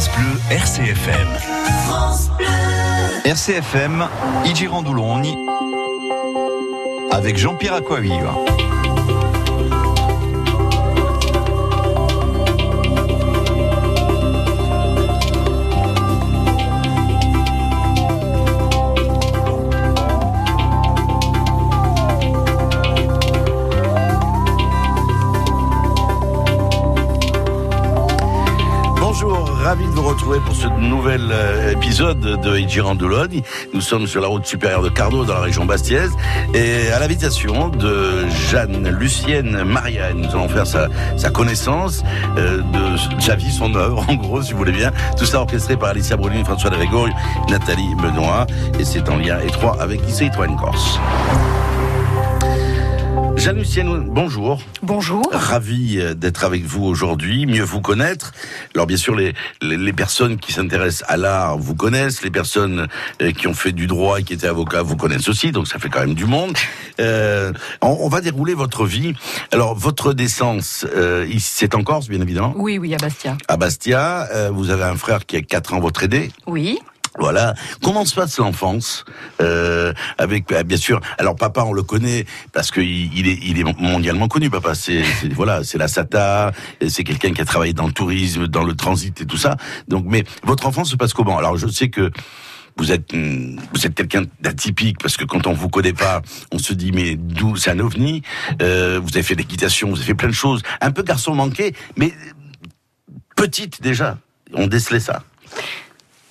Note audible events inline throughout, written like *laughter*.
France Bleu RCFM. France Bleu. RCFM, Igirandoulogne, avec Jean-Pierre Aquaviva. Pour ce nouvel euh, épisode de Igirandoulogne. Nous sommes sur la route supérieure de Cardo dans la région bastiaise et à l'invitation de Jeanne Lucienne Marianne. Nous allons faire sa, sa connaissance euh, de sa vie, son œuvre, *laughs* en gros, si vous voulez bien. Tout ça orchestré par Alicia Bruni, François Grégory, Nathalie Benoît et c'est en lien étroit avec Lycée Corse. Jeanne-Lucienne, bonjour. Bonjour. Ravi euh, d'être avec vous aujourd'hui, mieux vous connaître. Alors bien sûr, les, les, personnes qui s'intéressent à l'art vous connaissent, les personnes euh, qui ont fait du droit et qui étaient avocats vous connaissent aussi, donc ça fait quand même du monde. Euh, on, va dérouler votre vie. Alors votre naissance, euh, c'est en Corse, bien évidemment Oui, oui, à Bastia. À Bastia, euh, vous avez un frère qui a 4 ans votre aidé Oui. Voilà. Comment se passe l'enfance euh, avec bah, bien sûr. Alors papa, on le connaît parce qu'il il est, il est mondialement connu. Papa, c'est voilà, c'est la SATA. C'est quelqu'un qui a travaillé dans le tourisme, dans le transit et tout ça. Donc, mais votre enfance se passe comment? Alors, je sais que vous êtes vous êtes quelqu'un d'atypique parce que quand on vous connaît pas, on se dit mais d'où c'est un ovni. Euh, vous avez fait l'équitation, vous avez fait plein de choses. Un peu garçon manqué, mais petite déjà. On décelait ça.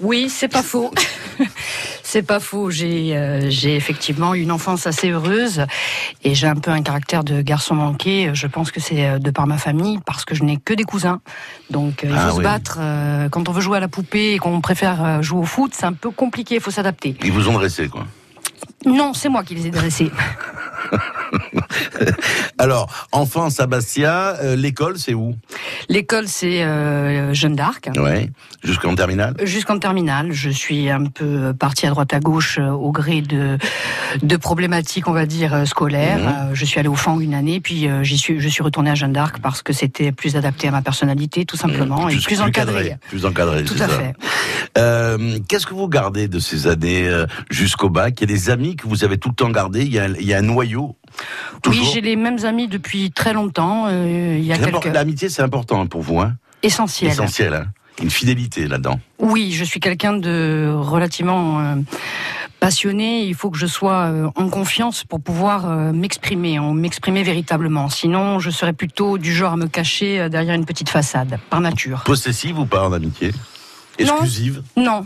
Oui, c'est pas faux. *laughs* c'est pas faux. J'ai euh, j'ai effectivement une enfance assez heureuse et j'ai un peu un caractère de garçon manqué. Je pense que c'est euh, de par ma famille parce que je n'ai que des cousins. Donc euh, il faut ah se battre quand on veut jouer à la poupée et qu'on préfère jouer au foot, c'est un peu compliqué. Il faut s'adapter. Ils vous ont dressé quoi Non, c'est moi qui les ai dressés. *laughs* Alors, enfance à Bastia, euh, l'école, c'est où? L'école, c'est euh, Jeanne d'Arc. Ouais. Jusqu'en terminale? Jusqu'en terminale. Je suis un peu partie à droite à gauche euh, au gré de, de problématiques, on va dire, scolaires. Mhm. je suis allée au FAN une année, puis j'y suis, je suis retournée à Jeanne d'Arc parce que c'était plus adapté à ma personnalité, tout simplement, mhm. et plus, encadré. Plus encadré, Tout à fait. Qu'est-ce que vous gardez de ces années jusqu'au bac? Il y a des amis que vous avez tout le temps gardés Il y a, il y a un noyau oui, j'ai les mêmes amis depuis très longtemps. Euh, il y a quelques... L'amitié, c'est important pour vous, hein Essentiel. Essentiel, hein Une fidélité là-dedans. Oui, je suis quelqu'un de relativement euh, passionné. Il faut que je sois euh, en confiance pour pouvoir m'exprimer, m'exprimer véritablement. Sinon, je serais plutôt du genre à me cacher derrière une petite façade, par nature. Possessive ou pas en amitié? Exclusive? Non. Non,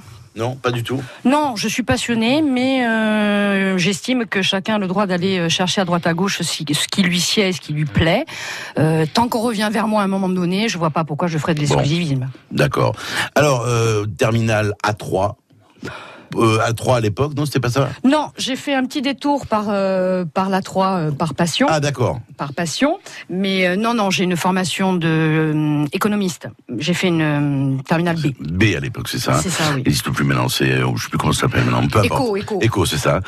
pas du tout. Non, je suis passionnée, mais euh, j'estime que chacun a le droit d'aller euh, chercher à droite à gauche ce qui lui sied, ce qui lui plaît. Euh, tant qu'on revient vers moi à un moment donné, je vois pas pourquoi je ferais de l'exclusivisme. D'accord. Alors, terminal A3, euh, à 3 à l'époque, non C'était pas ça Non, j'ai fait un petit détour par, euh, par la 3, euh, par passion. Ah, d'accord. Par passion. Mais non, non, j'ai une formation de économiste. J'ai fait une terminale B. B à l'époque, c'est ça C'est ça, oui. Il n'existe plus maintenant, c'est, je sais plus comment ça s'appelle maintenant. Peu Éco, éco. Éco, c'est ça.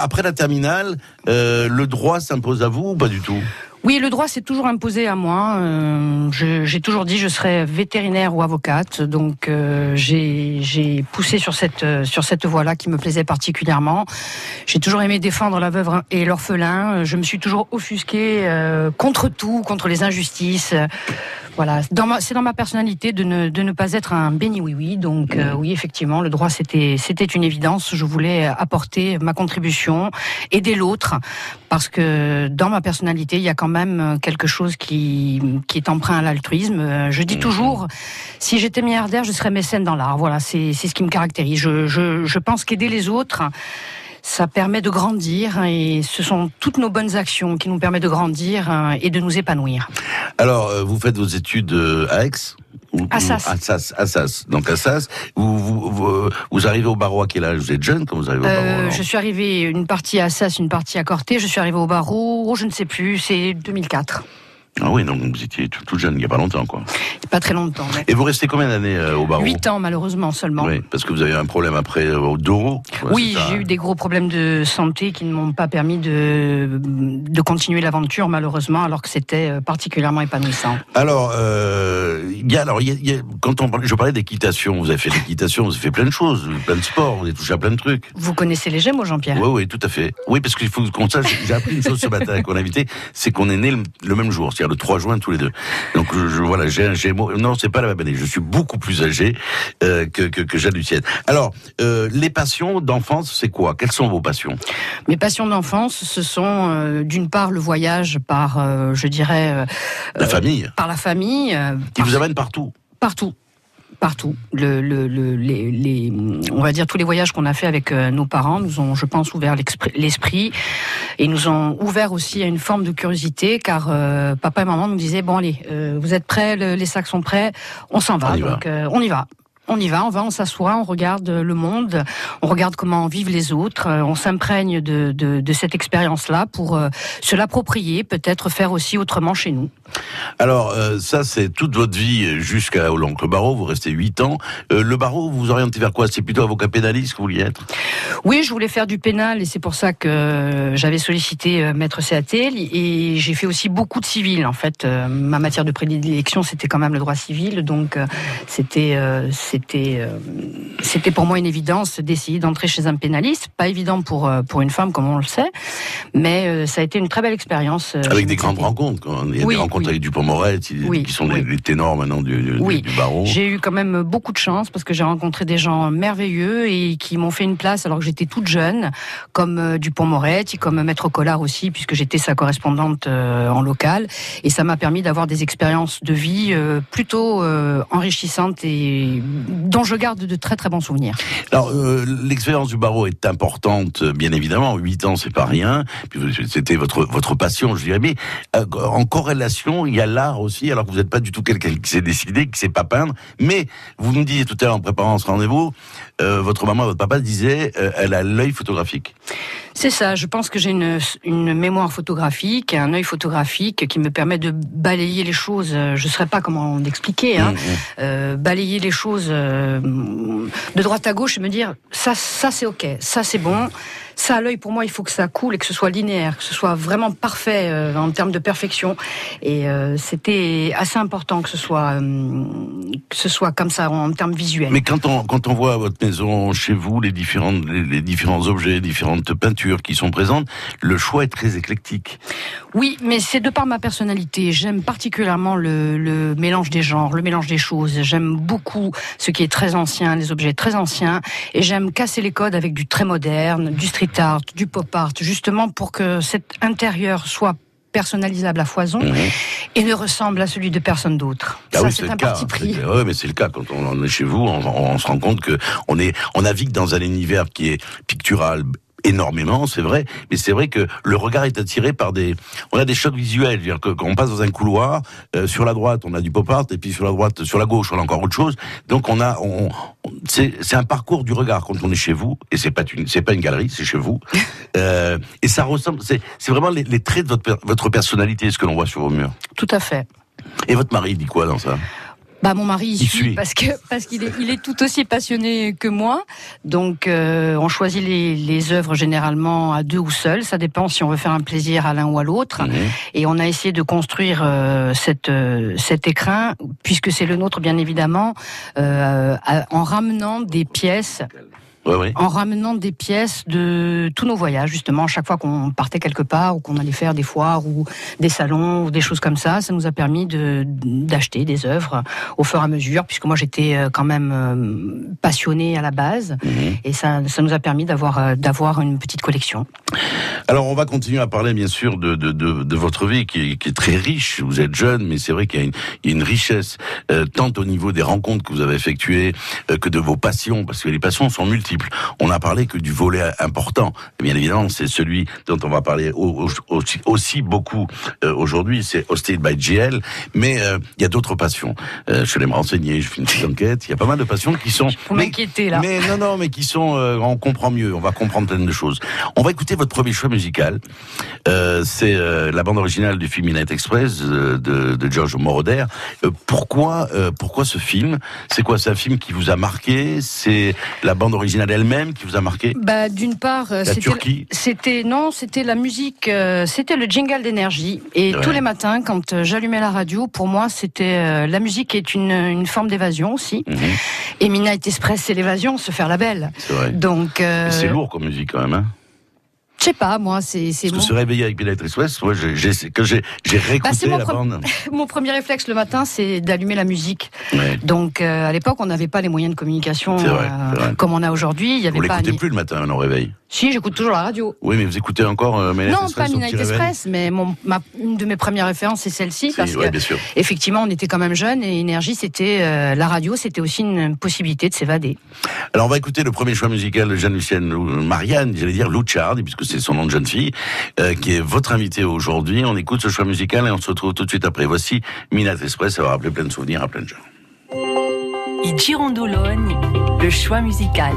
après la terminale, le droit s'impose à vous ou pas du tout? Oui, le droit s'est toujours imposé à moi. Euh, j'ai toujours dit je serais vétérinaire ou avocate, donc euh, j'ai poussé sur cette sur cette voie-là qui me plaisait particulièrement. J'ai toujours aimé défendre la veuve et l'orphelin. Je me suis toujours offusquée euh, contre tout, contre les injustices. Voilà, c'est dans ma personnalité de ne, de ne pas être un béni oui oui. Donc euh, oui, effectivement, le droit c'était c'était une évidence. Je voulais apporter ma contribution, aider l'autre, parce que dans ma personnalité, il y a quand même quelque chose qui qui est emprunt à l'altruisme. Je dis mhm. toujours, si j'étais milliardaire, je serais mécène dans l'art. Voilà, c'est c'est ce qui me caractérise. Je je, je pense qu'aider les autres ça permet de grandir et ce sont toutes nos bonnes actions qui nous permettent de grandir euh, et de nous épanouir. Alors, euh, vous faites vos études euh, à Aix Assas. Assas, Assas. Donc Assas, vous, vous, vous, arrivez au barreau à quel âge? Vous êtes jeune quand vous arrivez au barreau Je suis arrivé une partie à Assas, une partie à Corté. Je suis arrivé au barreau, oh, je ne sais plus, c'est 2004. Ah oui, donc vous étiez toute jeune, il n'y a pas longtemps, quoi. Pas très longtemps. Et vous restez combien d'années euh, au barreau Huit ans, malheureusement, seulement. Oui, parce que vous avez eu un problème après euh, au dos. oui, j'ai eu des gros problèmes de santé qui ne m'ont pas permis de, de continuer l'aventure, malheureusement, alors que c'était euh, particulièrement épanouissant. Alors, euh, y a, alors, y y a, quand on, je parlais d'équitation, vous avez fait l'équitation, vous avez fait plein de choses, plein de sports, vous avez touché à plein de trucs. Vous connaissez les Gémeaux, Jean-Pierre? Oui, oui, tout à fait. Oui, parce qu'il faut qu'on sache, j'ai appris une chose ce matin avec mon invité, c'est qu'on est né le, le même jour, le 3 juin tous les deux. Donc je, voilà, j'ai un Gémeaux. Non, c'est pas la même année. Je suis beaucoup plus âgé euh, que que, que Jeanne Lucienne. Alors, euh, les passions d'enfance, c'est quoi? Quelles sont vos passions? Mes passions d'enfance, ce sont euh, d'une part le voyage par, je dirais, la famille. Par la famille. Qui vous amène partout. Partout partout. Le, le, le, les, les, on va dire tous les voyages qu'on a fait avec euh, nos parents nous ont, je pense, ouvert l'esprit et nous ont ouvert aussi à une forme de curiosité, car euh, papa et maman nous disaient bon allez, euh, vous êtes prêts, les sacs sont prêts, on s'en va, On donc va. euh, on y va. On y va, on va, on s'assoit, on regarde le monde, on regarde comment vivent les autres, euh, on s'imprègne de, de, de cette expérience-là pour euh, se l'approprier, peut-être faire aussi autrement chez nous. Alors, euh, ça, c'est toute votre vie jusqu'à l'oncle Barreau. Vous restez 8 ans. Euh, le barreau, vous vous orientez vers quoi? C'est plutôt avocat pénaliste que vous vouliez être? Oui, je voulais faire du pénal et c'est pour ça que j'avais sollicité Maître CATL et j'ai fait aussi beaucoup de civil. En fait, ma matière de prédilection, c'était quand même le droit civil. Donc, c'était c'était euh, c'était pour moi une évidence d'essayer d'entrer chez un pénaliste. Pas évident pour, euh, pour une femme, comme on le sait, mais euh, ça a été une très belle expérience. Avec des grandes rencontres. quoi. Il y a Oui, des rencontres oui. avec Dupont-Moret, Oui, qui sont les ténors maintenant du, du, barreau. J'ai eu quand même beaucoup de chance parce que j'ai rencontré des gens merveilleux et qui m'ont fait une place alors que j'étais toute jeune, comme Dupont-Moretti, comme Maître Collard aussi, puisque j'étais sa correspondante en local. Et ça m'a permis d'avoir des expériences de vie plutôt enrichissantes et dont je garde de très très bons souvenirs. Alors, euh, l'expérience du barreau est importante, euh, bien évidemment. 8 ans, c'est pas rien. C'était votre votre passion, je dirais. Mais euh, en corrélation, il y a l'art aussi. Alors que vous n'êtes pas du tout quelqu'un qui s'est décidé, qui sait pas peindre. Mais vous me disiez tout à l'heure en préparant ce rendez-vous, euh, votre maman, votre papa disait, euh, elle a l'œil photographique. C'est ça, je pense que j'ai une, une mémoire photographique, un œil photographique qui me permet de balayer les choses. Je ne saurais pas comment l'expliquer. Hein. Mmh, mmh. balayer les choses de droite à gauche et me dire ça, ça c'est ok, ça c'est bon. Ça à l'œil pour moi il faut que ça coule et que ce soit linéaire, que ce soit vraiment parfait euh, en termes de perfection. Et euh, c'était assez important que ce soit euh, que ce soit comme ça en termes visuels. Mais quand on quand on voit votre maison chez vous, les différentes les, les différents objets, les différentes peintures qui sont présentes, le choix est très éclectique. Oui, mais c'est de par ma personnalité. J'aime particulièrement le, le mélange des genres, le mélange des choses. J'aime beaucoup ce qui est très ancien, les objets très anciens, et j'aime casser les codes avec du très moderne, du street art, du pop art, justement pour que cet intérieur soit personnalisable à foison Mhm. et ne ressemble à celui de personne d'autre. Ah Ça, oui, c'est le un cas. parti pris. Ouais, mais c'est le cas quand on en est chez vous, on, on se rend compte que on est, on navigue dans un univers qui est pictural énormément, c'est vrai, mais c'est vrai que le regard est attiré par des, on a des chocs visuels, c'est-à-dire que quand on passe dans un couloir, euh, sur la droite on a du pop art et puis sur la droite, sur la gauche on a encore autre chose, donc on a, on, on- c'est, c'est un parcours du regard quand on est chez vous et c'est pas une, c'est pas une galerie, c'est chez vous, *laughs* euh, et ça ressemble, c'est, c'est vraiment les, les traits de votre, votre personnalité, ce que l'on voit sur vos murs. Tout à fait. Et votre mari dit quoi dans ça? Bah mon mari il Il suit, suit. parce que parce qu'il est il est tout aussi passionné que moi. Donc euh, on choisit les les œuvres généralement à deux ou seul, ça dépend si on veut faire un plaisir à l'un ou à l'autre. Mhm. Et on a essayé de construire euh, cette euh, cet écrin puisque c'est le nôtre bien évidemment euh, à- en ramenant des pièces En ramenant des pièces de tous nos voyages, justement, chaque fois qu'on partait quelque part ou qu'on allait faire des foires ou des salons ou des choses comme ça, ça nous a permis de d'acheter des œuvres au fur et à mesure, puisque moi j'étais euh, quand même euh, passionnée à la base, Mhm. et ça, ça nous a permis d'avoir euh, d'avoir une petite collection. Alors, on va continuer à parler, bien sûr, de, de, de, de votre vie qui est, qui est très riche. Vous êtes jeune, mais c'est vrai qu'il y a une, il y a une richesse, euh, tant au niveau des rencontres que vous avez effectuées euh, que de vos passions, parce que les passions sont multiples. Multiples. On a parlé que du volet important. Et bien évidemment, c'est celui dont on va parler aussi, beaucoup euh, aujourd'hui, c'est Hosted by GL. Mais euh, il y a d'autres passions. Euh, je vais me renseigner, je fais une petite enquête. Il y a pas mal de passions qui sont. Vous m'inquiétez là. Mais non, non, mais qui sont. on comprend mieux. On va comprendre plein de choses. On va écouter votre premier choix musical. c'est la bande originale du film Midnight Express de, de George Moroder. pourquoi, pourquoi ce film? C'est quoi? C'est un film qui vous a marqué? C'est la bande originale elle-même qui vous a marqué Bah, d'une part, c'était non, c'était la musique, c'était le jingle d'énergie. Et tous les matins, quand euh, j'allumais la radio, pour moi, c'était euh, la musique est une, une forme d'évasion aussi. Mhm. Et Midnight Express, c'est l'évasion, se faire la belle. Donc euh, c'est lourd comme musique quand même. Hein je sais pas, moi, c'est. c'est mon... se réveiller avec Midnight Express, moi, j'ai, j'ai réécouté bah, la bande. *laughs* mon premier réflexe le matin, c'est d'allumer la musique. Donc, à l'époque, on n'avait pas les moyens de communication comme on a aujourd'hui. Il y avait Vous l'écoutez plus le matin, on réveil. Si, j'écoute toujours la radio. Oui, mais vous écoutez encore euh, Non, pas Midnight Express, mais mon, ma, une de mes premières références, c'est celle-ci. parce que, bien sûr. effectivement, on était quand même jeunes et Énergie, c'était euh, la radio, c'était aussi une possibilité de s'évader. Alors, on va écouter le premier choix musical de Jeanne-Lucienne Marianne, j'allais dire Louchard, puisque c'est son nom de jeune fille, euh, qui est votre invité aujourd'hui. On écoute ce choix musical et on se retrouve tout de suite après. Voici Midnight Express, ça va rappeler plein de souvenirs à plein de gens. Girondologne, le choix musical.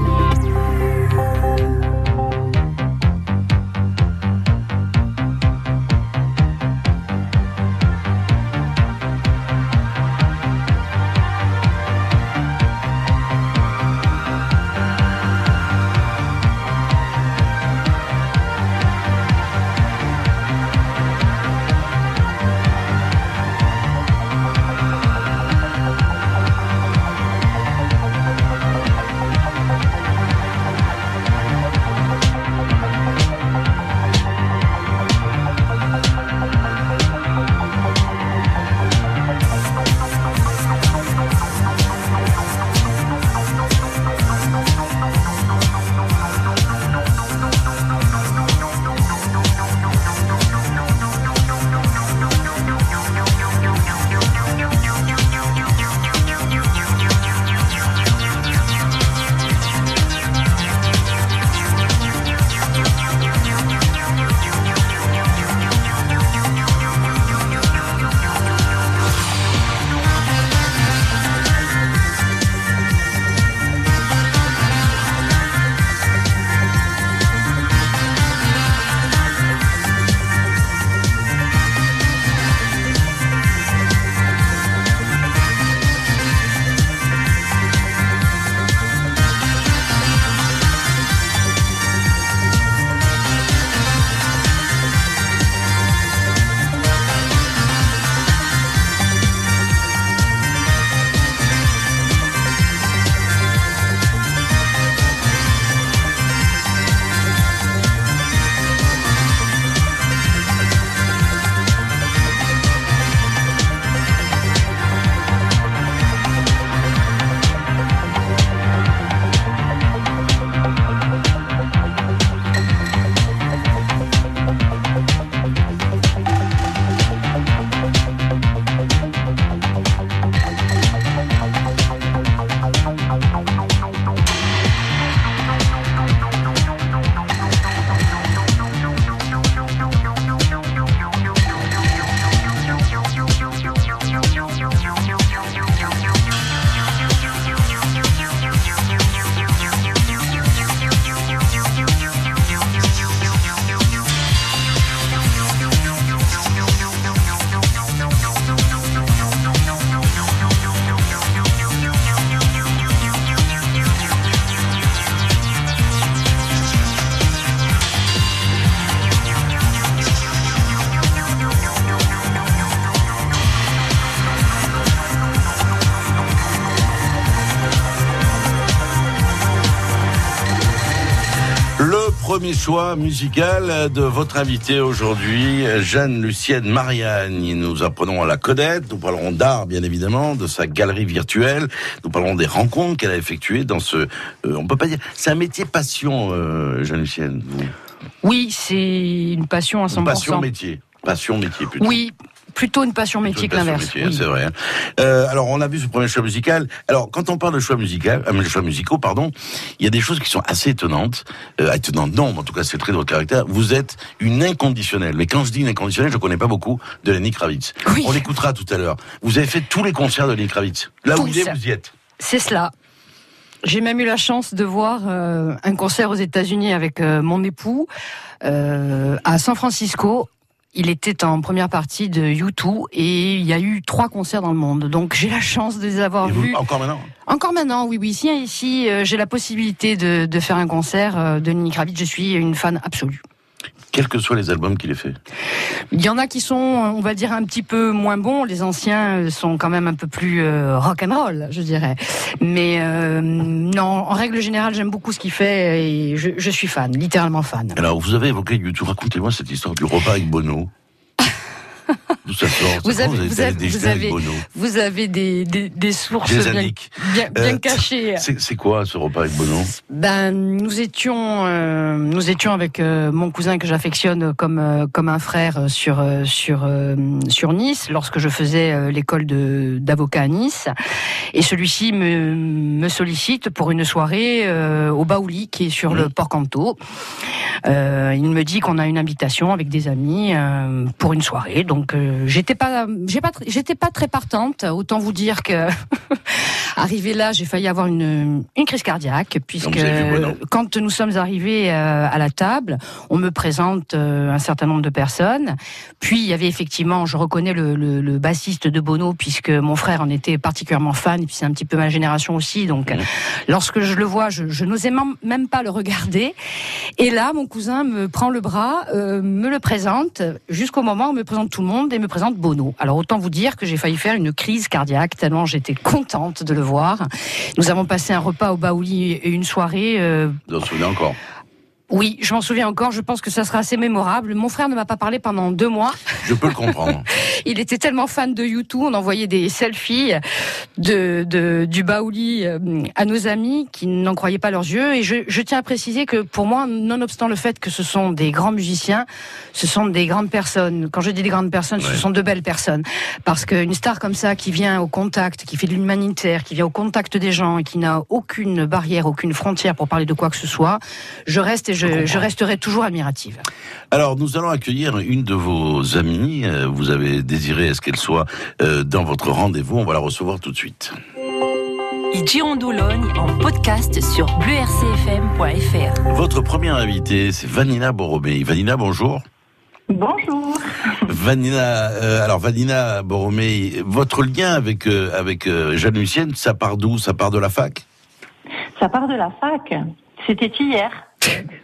Premier choix musical de votre invité aujourd'hui, Jeanne-Lucienne Marianne. Nous apprenons à la connaître, nous parlerons d'art bien évidemment, de sa galerie virtuelle, nous parlerons des rencontres qu'elle a effectuées dans ce... Euh, on peut pas dire... C'est un métier passion, euh, Jeanne-Lucienne. Oui, c'est une passion à 100%. Passion métier. Passion métier plutôt. Oui, plutôt une passion métier que l'inverse. Hein, c'est vrai. Hein. Euh, alors, on a vu ce premier choix musical. Alors, quand on parle de choix musical, euh, choix musicaux, pardon, il y a des choses qui sont assez étonnantes. Euh, étonnantes, non, en tout cas, c'est très de votre caractère. Vous êtes une inconditionnelle. Mais quand je dis une inconditionnelle, je connais pas beaucoup de Lenny Kravitz. On l'écoutera tout à l'heure. Vous avez fait tous les concerts de Lenny Kravitz. Là où il est, vous y êtes. C'est cela. J'ai même eu la chance de voir euh, un concert aux États-Unis avec euh, mon époux euh, à San Francisco. Il était en première partie de U2 et il y a eu trois concerts dans le monde. Donc j'ai la chance de les avoir vus. Encore maintenant Encore maintenant, oui, oui. Ici, ici j'ai la possibilité de, de, faire un concert de Nini Kravitz. Je suis une fan absolue quels que soient les albums qu'il ait fait Il y en a qui sont, on va dire, un petit peu moins bons. Les anciens sont quand même un peu plus euh, rock and roll, je dirais. Mais euh, non, en règle générale, j'aime beaucoup ce qu'il fait et je, je, suis fan, littéralement fan. Alors, vous avez évoqué YouTube. Racontez-moi cette histoire du repas avec Bono. Vous avez, vous, avez, vous, avez, des, des, des sources bien, bien, euh, cachées. C'est quoi ce repas avec Bono? Ben, nous étions, euh, nous étions avec euh, mon cousin que j'affectionne comme comme un frère sur sur sur Nice lorsque je faisais l'école de d'avocat à Nice, et celui-ci me, me sollicite pour une soirée au Baouli qui est sur le Port Canto. Il me dit qu'on a une invitation avec des amis pour une soirée. Donc euh, j'étais pas, j'ai pas, j'étais pas très partante. Autant vous dire que *laughs* arrivé là, j'ai failli avoir une, une crise cardiaque puisque quand nous sommes arrivés à la table, on me présente un certain nombre de personnes. Puis il y avait effectivement, je reconnais le, le, le bassiste de Bono puisque mon frère en était particulièrement fan et puis c'est un petit peu ma génération aussi. Donc lorsque je le vois, je, je n'osais même pas le regarder. Et là, mon cousin me prend le bras, euh, me le présente, jusqu'au moment où on me présente tout et me présente Bono. Alors autant vous dire que j'ai failli faire une crise cardiaque tellement j'étais contente de le voir. Nous avons passé un repas au Baouli et une soirée. Euh, vous en souvenez encore? Oui, je m'en souviens encore. Je pense que ça sera assez mémorable. Mon frère ne m'a pas parlé pendant deux mois. Je peux le comprendre. *laughs* il était tellement fan de YouTube, on envoyait des selfies de, de du Baouli euh, à nos amis qui n'en croyaient pas leurs yeux. Et je, je, tiens à préciser que pour moi, nonobstant le fait que ce sont des grands musiciens, ce sont des grandes personnes. Quand je dis des grandes personnes, ce sont de belles personnes. Parce qu'une star comme ça qui vient au contact, qui fait de l'humanitaire, qui vient au contact des gens et qui n'a aucune barrière, aucune frontière pour parler de quoi que ce soit, je reste et je je, resterai toujours admirative. Alors, nous allons accueillir une de vos amies. Euh, vous avez désiré est ce qu'elle soit euh, dans votre rendez-vous? On va la recevoir tout de suite. Girondoulogne en podcast sur bleurcfm.fr. Votre première invitée, c'est Vanina Boromé. Vanina, bonjour. Bonjour. Vanina, euh, alors Vanina Boromé, votre lien avec avec Jeanne Lucienne, ça part d'où? Ça part de la fac? Ça part de la fac. C'était hier. *laughs*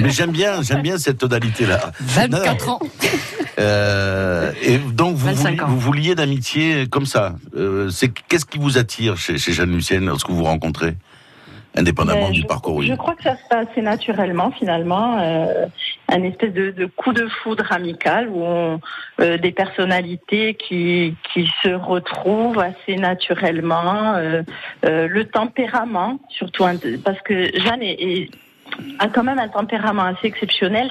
Mais j'aime bien, j'aime bien cette tonalité-là. 24 ans. Euh, et donc vous, vous, vous liez d'amitié comme ça. Euh, c'est qu'est-ce qui vous attire chez, chez Jeanne Lucienne lorsque vous vous rencontrez indépendamment du parcours. Je crois que ça se passe assez naturellement finalement, euh, un espèce de, de, coup de foudre amical où on, euh, des personnalités qui, qui se retrouvent assez naturellement, euh, euh le tempérament surtout parce que Jeanne est, est a quand même un tempérament assez exceptionnel.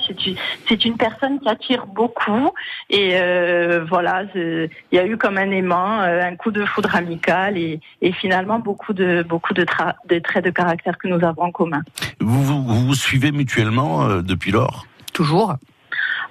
C'est une personne qui attire beaucoup et euh, voilà, il y a eu comme un aimant, euh, un coup de foudre amical et, et finalement beaucoup de beaucoup de, de, traits de caractère que nous avons en commun. Vous vous, vous suivez mutuellement euh, depuis lors? Toujours.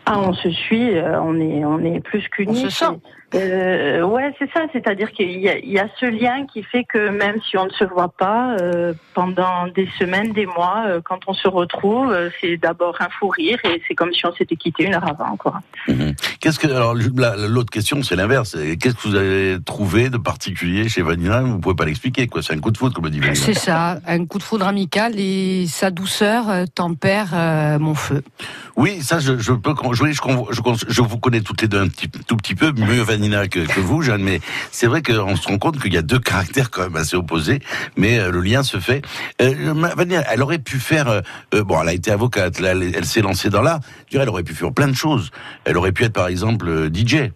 Ah, on se suit, on est on est plus qu'unis. On se sent. Euh, ouais, c'est ça. C'est-à-dire qu'il y, y, a ce lien qui fait que même si on ne se voit pas euh, pendant des semaines, des mois, euh, quand on se retrouve, euh, c'est d'abord un fou rire et c'est comme si on s'était quitté une heure avant, quoi. Mhm. Qu'est-ce que alors l'autre question, c'est l'inverse. Qu'est-ce que vous avez trouvé de particulier chez Vanilla? Vous pouvez pas l'expliquer, quoi. C'est un coup de foudre, comme dit Vanilla. C'est ça, un coup de foudre amical et sa douceur tempère mon feu. Oui, ça, je, je peux. Je, je, je, vous connais toutes les deux un petit, tout petit peu mieux Vanina que, que vous, Jeanne, mais c'est vrai qu'on se rend compte qu'il y a deux caractères quand même assez opposés, mais euh, le lien se fait. Euh, Vanina, elle aurait pu faire. Euh, euh, bon, elle a été avocate, là, elle, s'est lancée dans l'art. Elle aurait pu faire plein de choses. Elle aurait pu être, par exemple, DJ.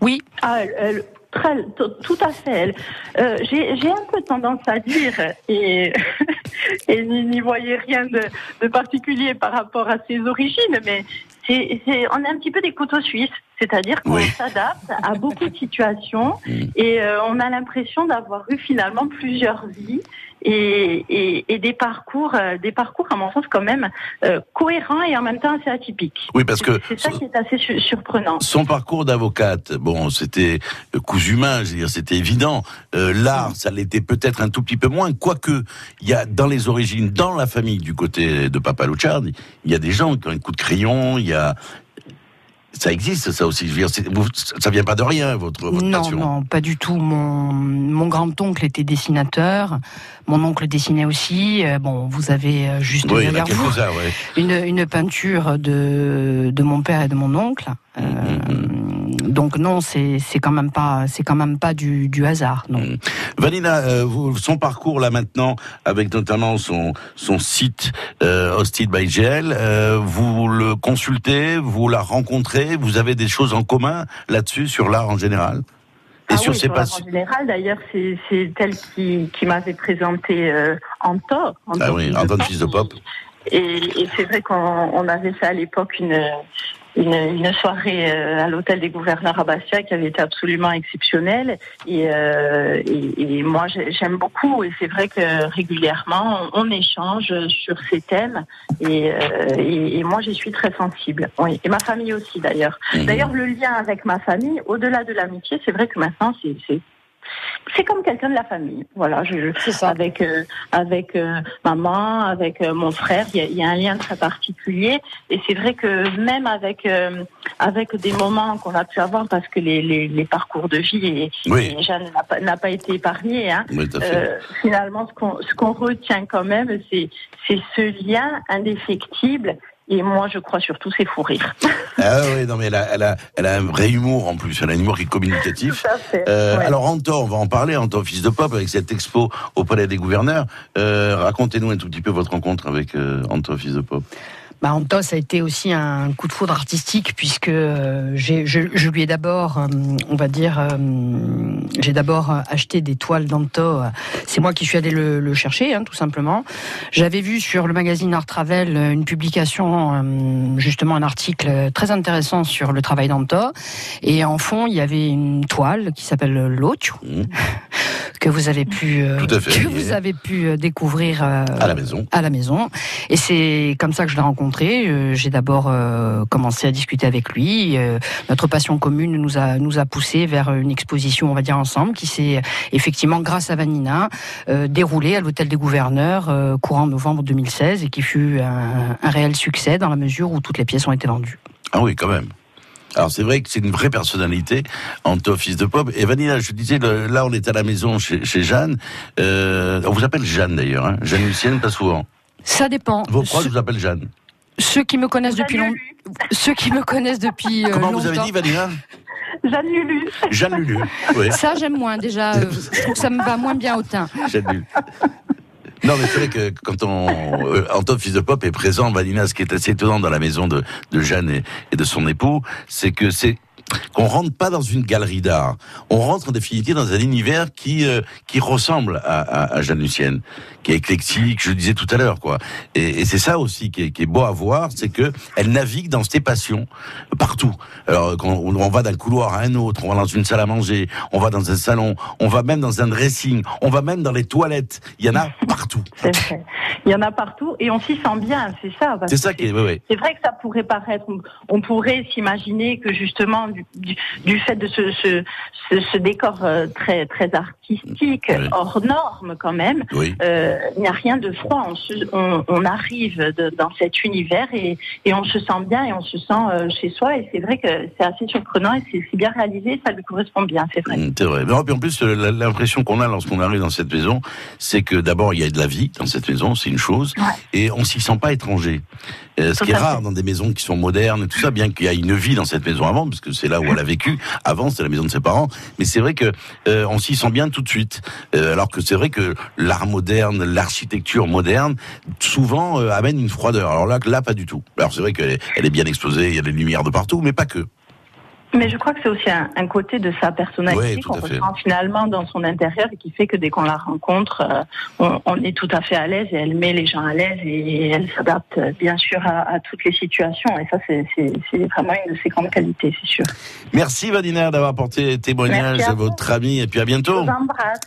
Oui. Ah, elle, Très, tout à fait. Euh, J'ai un peu tendance à dire, et, *laughs* et n'y voyez rien de, de, particulier par rapport à ses origines, mais c'est on est un petit peu des couteaux suisses. C'est-à-dire qu'on s'adapte à beaucoup de situations *laughs* mm. et euh, on a l'impression d'avoir eu finalement plusieurs vies et, et, des parcours, euh, des parcours à mon sens quand même euh, cohérents et en même temps assez atypiques. Oui, parce que c'est ça qui est assez surprenant. Son parcours d'avocate, bon, c'était coup humain, je veux dire, c'était évident. Euh, L'art, ça l'était peut-être un tout petit peu moins, quoique il y a dans les origines, dans la famille du côté de Papa Lucciardi, il y a des gens qui ont un coup de crayon, il y a ça existe, ça aussi. Je veux dire, ça vient pas de rien, votre, votre non, Non, pas du tout. Mon, mon grand-oncle était dessinateur. Mon oncle dessinait aussi. Euh, bon, vous avez euh, juste derrière vous une, une peinture de, de mon père et de mon oncle. Euh, donc non, c'est c'est quand même pas c'est quand même pas du, du hasard. Non. Mm. Vanina, euh, son parcours là maintenant, avec notamment son son site euh, hosted by GL, euh, vous le consultez, vous la rencontrez, vous avez des choses en commun là-dessus sur l'art en général? Et ah sur oui, sur en général, d'ailleurs, c'est elle qui, qui m'avait présenté euh, Anto. Ah oui, Anton fils de Pop. Et, et c'est vrai qu'on avait fait à l'époque une, une, une soirée euh, à l'hôtel des gouverneurs à Bastia qui avait été absolument exceptionnelle. Et, euh, et, et moi, j'aime beaucoup. Et c'est vrai que régulièrement, on, échange sur ces thèmes. Et, euh, et, moi, j'y suis très sensible. Oui. Et ma famille aussi, d'ailleurs. Mmh. D'ailleurs, le lien avec ma famille, au-delà de l'amitié, c'est vrai que maintenant, c'est c'est comme quelqu'un de la famille. Voilà, je, ça. avec euh, avec euh, maman, avec euh, mon frère, il y, a, un lien très particulier. Et c'est vrai que même avec avec des moments qu'on a pu avoir, parce que les, les, parcours de vie et, Jeanne n'a pas, été épargné. Hein, finalement, ce qu'on ce qu'on retient quand même, c'est c'est ce lien indéfectible et moi, je crois surtout, c'est fou rire. Ah oui, non, mais elle a, elle, a, elle a un vrai humour en plus. Elle a un humour qui est communicatif. Tout à fait, euh, Alors, Anto, on va en parler, Anto, fils de pop, avec cette expo au Palais des Gouverneurs. Euh, Racontez-nous un tout petit peu votre rencontre avec euh, Anto, fils de pop. Bah, Antos a été aussi un coup de foudre artistique puisque euh, je, je, lui ai d'abord, euh, on va dire, euh, j'ai d'abord acheté des toiles d'Anto. C'est moi qui suis allé le, le chercher, hein, tout simplement. J'avais vu sur le magazine Art Travel une publication, justement un article très intéressant sur le travail d'Anto. Et en fond, il y avait une toile qui s'appelle l'Ocho. Mmh. *laughs* que vous avez pu que vous avez pu découvrir à la maison à la maison et c'est comme ça que je l'ai rencontré euh, j'ai d'abord euh, commencé à discuter avec lui. Euh, notre passion commune nous a nous a poussé vers une exposition, on va dire ensemble, qui s'est effectivement, grâce à Vanina, déroulée à l'hôtel des gouverneurs courant novembre 2016 et qui fut un, réel succès dans la mesure où toutes les pièces ont été vendues. Ah oui, quand même. Alors c'est vrai que c'est une vraie personnalité en fils de pop. Et Vanina, je disais, là on est à la maison chez, Jeanne. on vous appelle Jeanne d'ailleurs, hein Jeanne Lucienne, pas souvent. Ça dépend. Vos proches vous appellent Jeanne ceux qui me connaissent depuis longtemps, *laughs* ceux qui me connaissent depuis euh, Comment vous avez dit, Vanina Jeanne Lulu. Jeanne Lulu. Oui. Ça, j'aime moins déjà. *laughs* Je trouve que ça me va moins bien au teint. Jeanne Lulu. Non, mais c'est vrai que quand on, euh, Antoine, fils de pop, est présent, Vanina, ce qui est assez étonnant dans la maison de, de Jeanne et, et de son époux, c'est que c'est qu'on rentre pas dans une galerie d'art. On rentre en définitive dans un univers qui euh, qui ressemble à, à, à, Jeanne Lucienne, qui est éclectique, je le disais tout à l'heure, quoi. Et, et c'est ça aussi qui est, qui est, beau à voir, c'est que elle navigue dans ses passions partout. Alors quand on, va d'un couloir à un autre, on va dans une salle à manger, on va dans un salon, on va même dans un dressing, on va même dans les toilettes. Il y en a *laughs* partout. Il y en a partout et on s'y sent bien, c'est ça. C'est ça qui est. Oui, C'est vrai que ça pourrait paraître. On pourrait s'imaginer que justement du, fait de ce, ce, décor euh, très très artistique, hors norme quand même, euh, il n'y a rien de froid. On, on, arrive dans cet univers et, et, on se sent bien et on se sent euh, chez soi. Et c'est vrai que c'est assez surprenant et c'est bien réalisé, ça lui correspond bien, c'est vrai. Mm, c'est vrai. Mais en plus, l'impression qu'on a lorsqu'on arrive dans cette maison, c'est que d'abord il y a de la vie dans cette maison, c'est une chose, et on s'y sent pas étranger. ce qui est rare dans des maisons qui sont modernes et tout ça, bien qu'il y a une vie dans cette maison avant, parce que c'est là où elle a vécu. *laughs* Avant, c'était la maison de ses parents. Mais c'est vrai que euh, on s'y sent bien tout de suite. Euh, alors que c'est vrai que l'art moderne, l'architecture moderne, souvent euh, amène une froideur. Alors là, là, pas du tout. Alors c'est vrai qu'elle est, bien exposée, il y a des lumières de partout, mais pas que. Mais je crois que c'est aussi un, côté de sa personnalité qu'on ressent finalement dans son intérieur et qui fait que dès qu'on la rencontre, euh, on, est tout à fait à l'aise et elle met les gens à l'aise et elle s'adapte bien sûr à, toutes les situations. Et ça, c'est vraiment une de ses grandes qualités, c'est sûr. Merci Vanina d'avoir porté témoignage à, votre ami et puis à bientôt.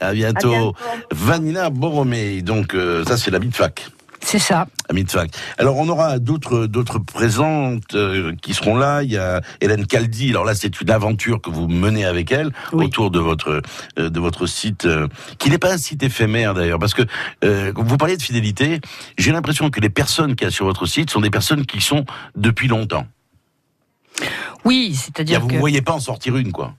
À bientôt. Vanina Borromé, donc euh, ça c'est la de fac. C'est ça. Alors on aura d'autres d'autres présentes euh, qui seront là. Il y a Hélène Caldi. Alors là c'est une aventure que vous menez avec elle autour de votre euh, de votre site euh, qui n'est pas un site éphémère d'ailleurs parce que vous parliez de fidélité. J'ai l'impression que les personnes qui y a sur votre site sont des personnes qui sont depuis longtemps. Oui, c'est-à-dire que vous ne voyez pas en sortir une quoi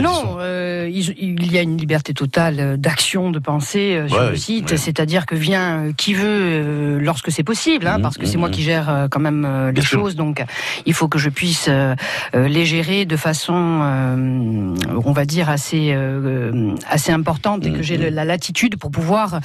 non, euh, il, y a une liberté totale euh, d'action, de pensée euh, sur le site. C'est-à-dire que vient qui veut lorsque c'est possible, hein, mmh, parce que c'est moi mmh, qui gère quand même les choses. Donc, il faut que je puisse les gérer de façon, on va dire assez assez importante et que j'ai la latitude pour pouvoir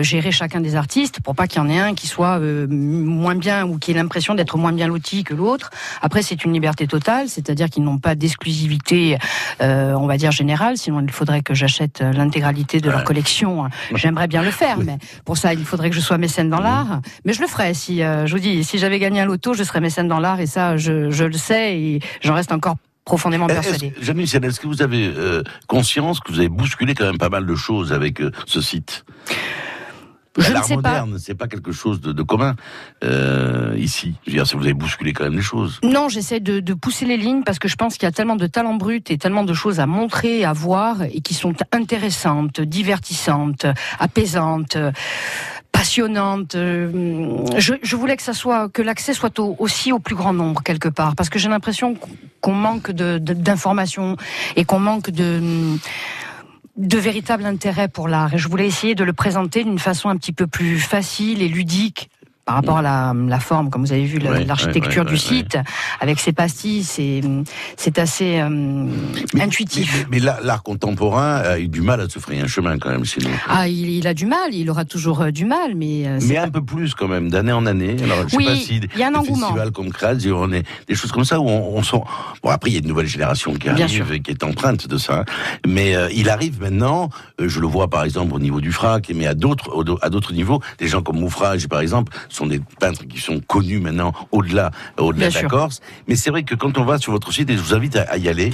gérer chacun des artistes, pour pas qu'il y en ait un qui soit moins bien ou qui ait l'impression d'être moins bien loti que l'autre. Après, c'est une liberté totale, c'est-à-dire qu'ils n'ont pas d'exclusivité euh, on va dire générale, sinon il faudrait que j'achète euh, l'intégralité de leur collection. J'aimerais bien le faire, mais pour ça, il faudrait que je sois mécène dans l'art. Mais je le ferais si, euh, je vous dis, si j'avais gagné un loto, je serais mécène dans l'art, et ça, je, le sais, et j'en reste encore profondément persuadé. Est est-ce que vous avez conscience que vous avez bousculé quand même pas mal de choses avec ce site? Je ne sais moderne, c'est pas quelque chose de, commun euh, ici. Je veux dire, vous avez bousculé quand même les choses. Non, j'essaie de, pousser les lignes parce que je pense qu'il y a tellement de talents bruts et tellement de choses à montrer, à voir et qui sont intéressantes, divertissantes, apaisantes passionnantes. Je, voulais que ça soit que l'accès soit aussi au plus grand nombre quelque part, parce que j'ai l'impression qu'on manque d'informations et qu'on manque de de véritable intérêt pour l'art. Et je voulais essayer de le présenter d'une façon un petit peu plus facile et ludique par rapport à la, la, forme, comme vous avez vu, l'architecture du site, avec ses pastilles, c'est assez euh, intuitif. Mais, l'art contemporain a eu du mal à se frayer un chemin quand même nous. Ah, il, a du mal, il aura toujours euh, du mal, mais... Euh, mais un peu plus quand même, d'année en année. Alors, je oui, sais pas si il y a un engouement. festivals comme Kratz, on est des choses comme ça où on, sent... Bon, après, il y a une nouvelle génération qui arrive et qui est empreinte de ça. Mais il arrive maintenant, je le vois par exemple au niveau du frac, mais à d'autres à d'autres niveaux, des gens comme Moufrage par exemple, sont des peintres qui sont connus maintenant au-delà au-delà de la Corse. Mais c'est vrai que quand on va sur votre site, et je vous invite à, y aller,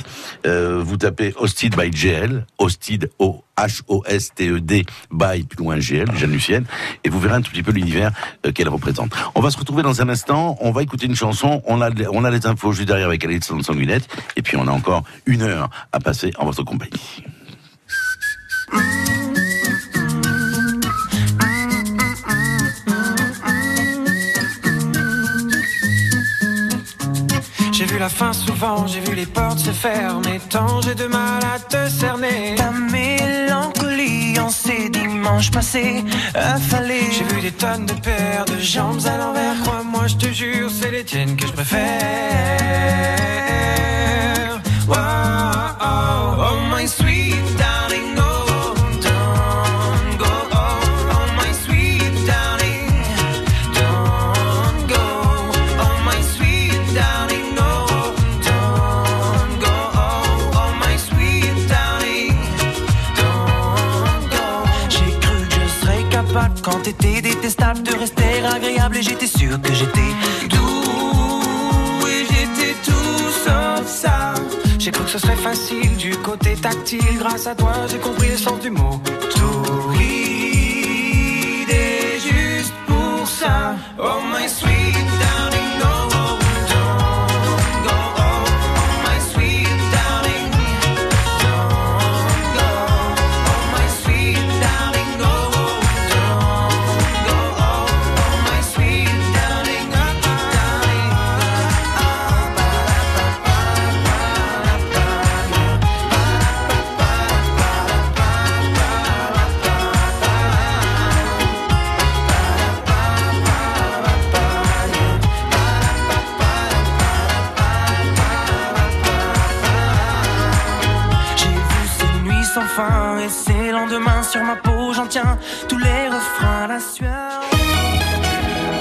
euh, vous tapez Hosted by GL, Hosted O H-O-S-T-E-D by plus loin GL, Jeanne Lucienne, et vous verrez un tout petit peu l'univers euh, qu'elle représente. On va se retrouver dans un instant, on va écouter une chanson, on a, on a les infos juste derrière avec Alice Sanguinette, et puis on a encore une heure à passer en votre compagnie. La fin souvent, j'ai vu les portes se fermer. Tant j'ai de mal à te cerner. Ta mélancolie en ces dimanches passés, affalés. J'ai vu des tonnes de paires de jambes à l'envers. Crois-moi, je te jure, c'est les tiennes que je préfère. T'étais détestable, de rester agréable et j'étais sûr que j'étais doux et j'étais tout sauf ça. J'ai cru que ce serait facile du côté tactile, grâce à toi j'ai compris le sens du mot. Tout et juste pour ça. Oh my sweet sur ma peau, j'en tiens tous les refrains, la sueur.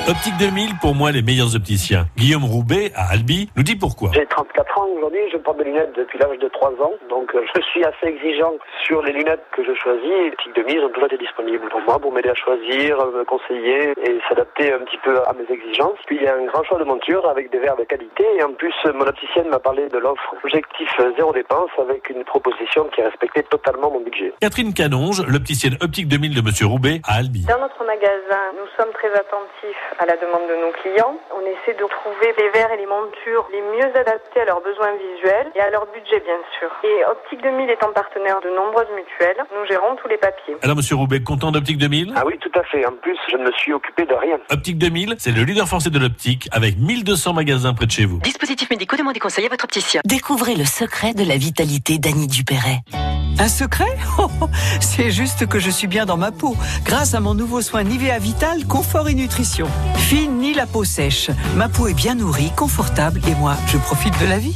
Optique 2000, pour moi, les meilleurs opticiens. Guillaume Roubaix, à Albi, nous dit pourquoi. J'ai 34 ans aujourd'hui, je porte des lunettes depuis l'âge de 3 ans, donc euh, je suis assez exigeant sur les lunettes que je choisis. Les de mise ont toujours été disponibles pour moi, pour m'aider à choisir, me conseiller et s'adapter un petit peu à mes exigences. Puis il y a un grand choix de monture avec des verres de qualité et en plus mon opticienne m'a parlé de l'offre objectif zéro dépense avec une proposition qui respectait totalement mon budget. Catherine Canonge, l'opticienne optique 2000 de Monsieur Roubaix à Albi. Dans notre magasin, nous sommes très attentifs à la demande de nos clients. On essaie de trouver les verres et les montures les mieux adaptés à leurs besoins visuels et à leur budget, bien sûr. Et Optique 2000 étant partenaire de nombreuses mutuelles, nous gérons tous les papiers. Alors, Monsieur Roubaix, content d'Optique 2000 Ah oui, tout à fait. En plus, je ne me suis occupé de rien. Optique 2000, c'est le leader français de l'optique avec 1200 magasins près de chez vous. Dispositifs médicaux, demandez conseil à votre opticien. Découvrez le secret de la vitalité d'Annie Dupéret. Un secret? *laughs* Oh, C'est juste que je suis bien dans ma peau, grâce à mon nouveau soin Nivea Vital Confort et Nutrition. Fine ni la peau sèche, ma peau est bien nourrie, confortable et moi, je profite de la vie.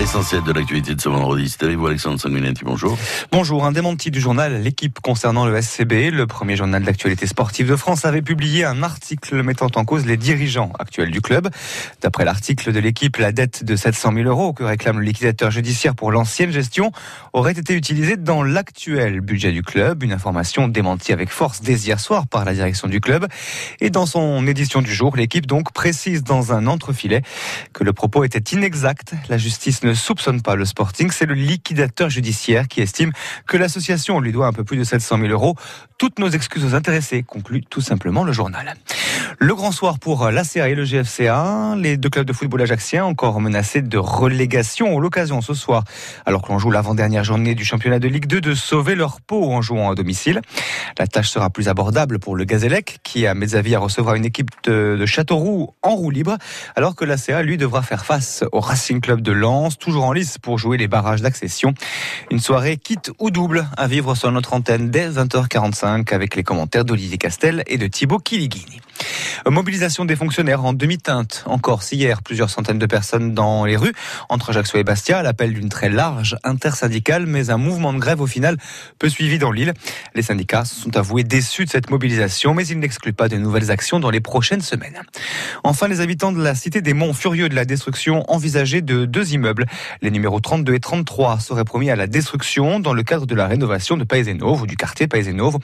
L'essentiel de l'actualité de ce vendredi, c'est avec vous Alexandre Sanguinetti, bonjour. Bonjour, un démenti du journal L'équipe concernant le SCB, le premier journal d'actualité sportive de France, avait publié un article mettant en cause les dirigeants actuels du club. D'après l'article de l'équipe, la dette de 700 000 euros que réclame le liquidateur judiciaire pour l'ancienne gestion aurait été utilisée dans l'actuel budget du club, une information démentie avec force dès hier soir par la direction du club. Et dans son édition du jour, l'équipe donc précise dans un entrefilet que le propos était inexact. La justice ne ne soupçonne pas le Sporting. C'est le liquidateur judiciaire qui estime que l'association lui doit un peu plus de 700 000 euros. Toutes nos excuses aux intéressés, conclut tout simplement le journal. Le grand soir pour l'ACA et le GFCA. Les deux clubs de football ajaxiens encore menacés de relégation ont l'occasion ce soir, alors que l'on joue l'avant-dernière journée du championnat de Ligue 2, de sauver leur peau en jouant à domicile. La tâche sera plus abordable pour le Gazélec, qui à mes avis recevra une équipe de, de Châteauroux en roue libre, alors que l'ACA, lui, devra faire face au Racing Club de Lens, toujours en lice pour jouer les barrages d'accession. Une soirée quitte ou double à vivre sur notre antenne dès 20h45 avec les commentaires d'Olivier Castel et de Thibaut Kiligini. Mobilisation des fonctionnaires en demi-teinte. Encore hier, plusieurs centaines de personnes dans les rues entre Ajaccio et Bastia à l'appel d'une très large intersyndicale, mais un mouvement de grève au final peu suivi dans l'île. Les syndicats sont avoués déçus de cette mobilisation, mais ils n'excluent pas de nouvelles actions dans les prochaines semaines. Enfin, les habitants de la cité des Monts, furieux de la destruction envisagée de deux immeubles. Les numéros 32 et 33 seraient promis à la destruction dans le cadre de la rénovation de Paisenov ou du quartier Paisenov.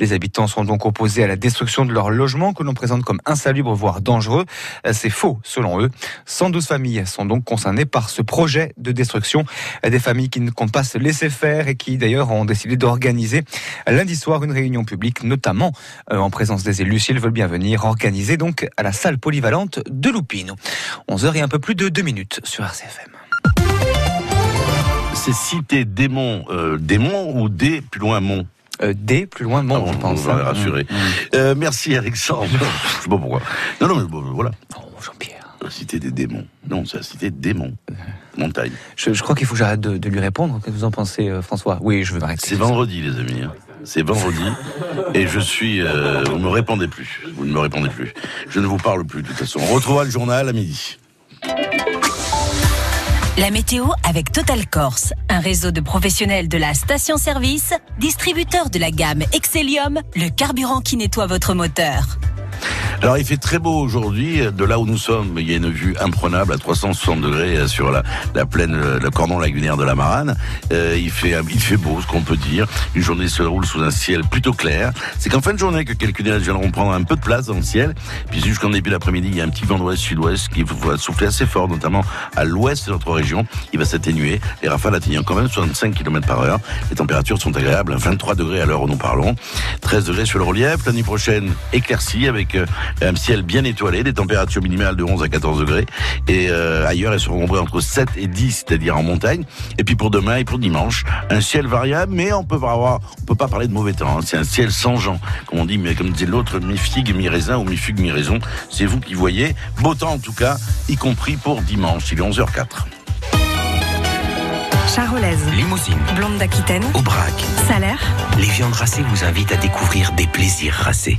Les habitants sont donc opposés à la destruction de leur logement que l'on présente comme insalubre, voire dangereux. C'est faux, selon eux. 112 familles sont donc concernées par ce projet de destruction. Des familles qui ne comptent pas se laisser faire et qui, d'ailleurs, ont décidé d'organiser lundi soir une réunion publique, notamment euh, en présence des élus, s'ils veulent bien venir, organisée donc à la salle polyvalente de Loupine. 11h et un peu plus de 2 minutes sur RCFM. C'est cité démon, euh, démon ou des plus loin mont euh, D, plus loin, bon, ah, je pense. On va hein. rassurer. Mm. Euh, merci Alexandre. je sais pas pourquoi. Non, non, mais bon, voilà. Oh, Jean-Pierre. La cité des démons. Non, c'est la cité des démons. Montagne. Je, je crois qu'il faut que j'arrête de, de, lui répondre. Qu'est-ce que vous en pensez, euh, François? Oui, je veux m'arrêter. C'est vendredi, les amis. Hein. C'est vendredi. et je suis... Euh, vous ne me répondez plus. Vous ne me répondez plus. Je ne vous parle plus, de toute façon. On retrouvera le journal à midi. La météo avec Total Corse, un réseau de professionnels de la station-service, distributeur de la gamme Excellium, le carburant qui nettoie votre moteur. Alors il fait très beau aujourd'hui, de là où nous sommes, il y a une vue imprenable à 360 degrés euh, sur la, la plaine, euh, le cordon lagunaire de la Marane. Euh, il fait il fait beau, ce qu'on peut dire. Une journée se roule sous un ciel plutôt clair. C'est qu'en fin de journée que quelques nuages viendront prendre un peu de place dans le ciel. Puis jusqu'en début d'après-midi, il y a un petit vent d'ouest sud-ouest qui va souffler assez fort, notamment à l'ouest de notre région. Il va s'atténuer. Les rafales atteignent quand même 65 km par heure. Les températures sont agréables, 23 degrés à l'heure où nous parlons, 13 degrés sur le relief. La nuit prochaine éclaircie avec un ciel bien étoilé, des températures minimales de 11 à 14 degrés. Et euh, ailleurs, elles seront compris entre 7 et 10, c'est-à-dire en montagne. Et puis pour demain et pour dimanche, un ciel variable, mais on peut avoir, on peut pas parler de mauvais temps. Hein. C'est un ciel sans gens, comme on dit, mais comme disait l'autre, mi figue, mi raisin ou mi fugue, mi raison. C'est vous qui voyez. Beau temps en tout cas, y compris pour dimanche. Il est 11h04. Charolaise. Limousine. Blonde d'Aquitaine. Aubrac. Salaire. Les viandes racées vous invitent à découvrir des plaisirs racés.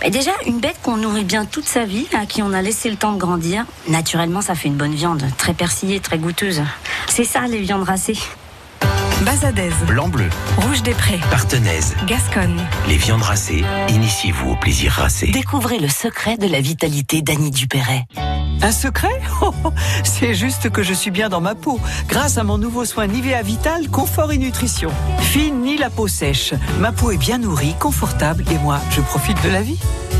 Bah, déjà, une bête qu'on nourrit bien toute sa vie, à qui on a laissé le temps de grandir, naturellement, ça fait une bonne viande, très persillée, très goûteuse. C'est ça, les viandes racées. Bazadaise. Blanc-bleu. Rouge des Prés. Partenaise. Gasconne. Les viandes racées, initiez-vous au plaisir racé. Découvrez le secret de la vitalité d'Annie Dupéret. Un secret? *laughs* Oh, C'est juste que je suis bien dans ma peau, grâce à mon nouveau soin Nivea Vital Confort et Nutrition. Fine ni la peau sèche. Ma peau est bien nourrie, confortable et moi, je profite de la vie.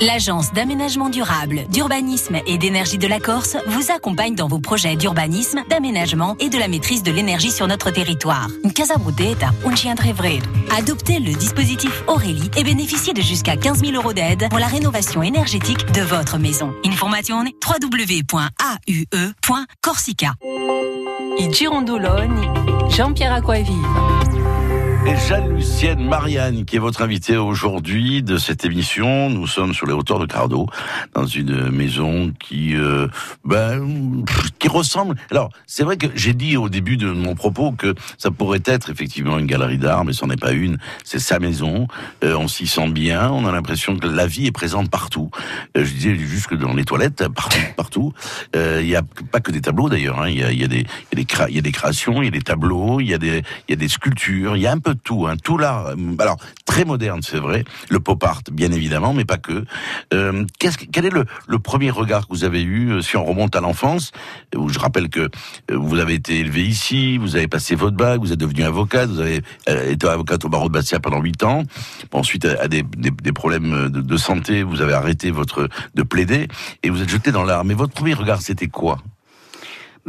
L'Agence d'aménagement durable, d'urbanisme et d'énergie de la Corse vous accompagne dans vos projets d'urbanisme, d'aménagement et de la maîtrise de l'énergie sur notre territoire. Une casa brudeta, un chiandre vrai. Adoptez le dispositif Aurélie et bénéficiez de jusqu'à 15 000 euros d'aide pour la rénovation énergétique de votre maison. Information www.aue.corsica. I Girondoloni, Jean-Pierre Aquavive. Et Jeanne-Lucienne Marianne, qui est votre invitée aujourd'hui de cette émission. Nous sommes sur les hauteurs de Cardo, dans une maison qui, euh, ben, qui ressemble. Alors, c'est vrai que j'ai dit au début de mon propos que ça pourrait être effectivement une galerie d'art, mais ce n'en est pas une. C'est sa maison. Euh, on s'y sent bien. On a l'impression que la vie est présente partout. Euh, je disais juste que dans les toilettes, partout, partout. Il n'y a pas que des tableaux d'ailleurs. Hein. Il y, a, y, a y, a des il y a des créations, il y a des tableaux, il y a des, y a des sculptures. Il y a un peu tout, hein, tout l'art. Alors très moderne, c'est vrai. Le pop art, bien évidemment, mais pas que. Euh, qu'est-ce, quel est le, le, premier regard que vous avez eu si on remonte à l'enfance? Où je rappelle que vous avez été élevé ici, vous avez passé votre bac, vous êtes devenu avocat, vous avez été avocate au barreau de Bastia pendant huit ans. Bon, ensuite, à des, des, des problèmes de, de, santé, vous avez arrêté votre de plaider et vous êtes jeté dans l'art. Mais votre premier regard, c'était quoi?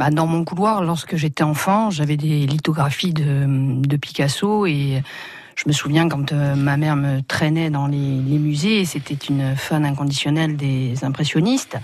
Bah, dans mon couloir, lorsque j'étais enfant, j'avais des lithographies de, Picasso et je me souviens quand euh, ma mère me traînait dans les musées, c'était une fan inconditionnelle des impressionnistes.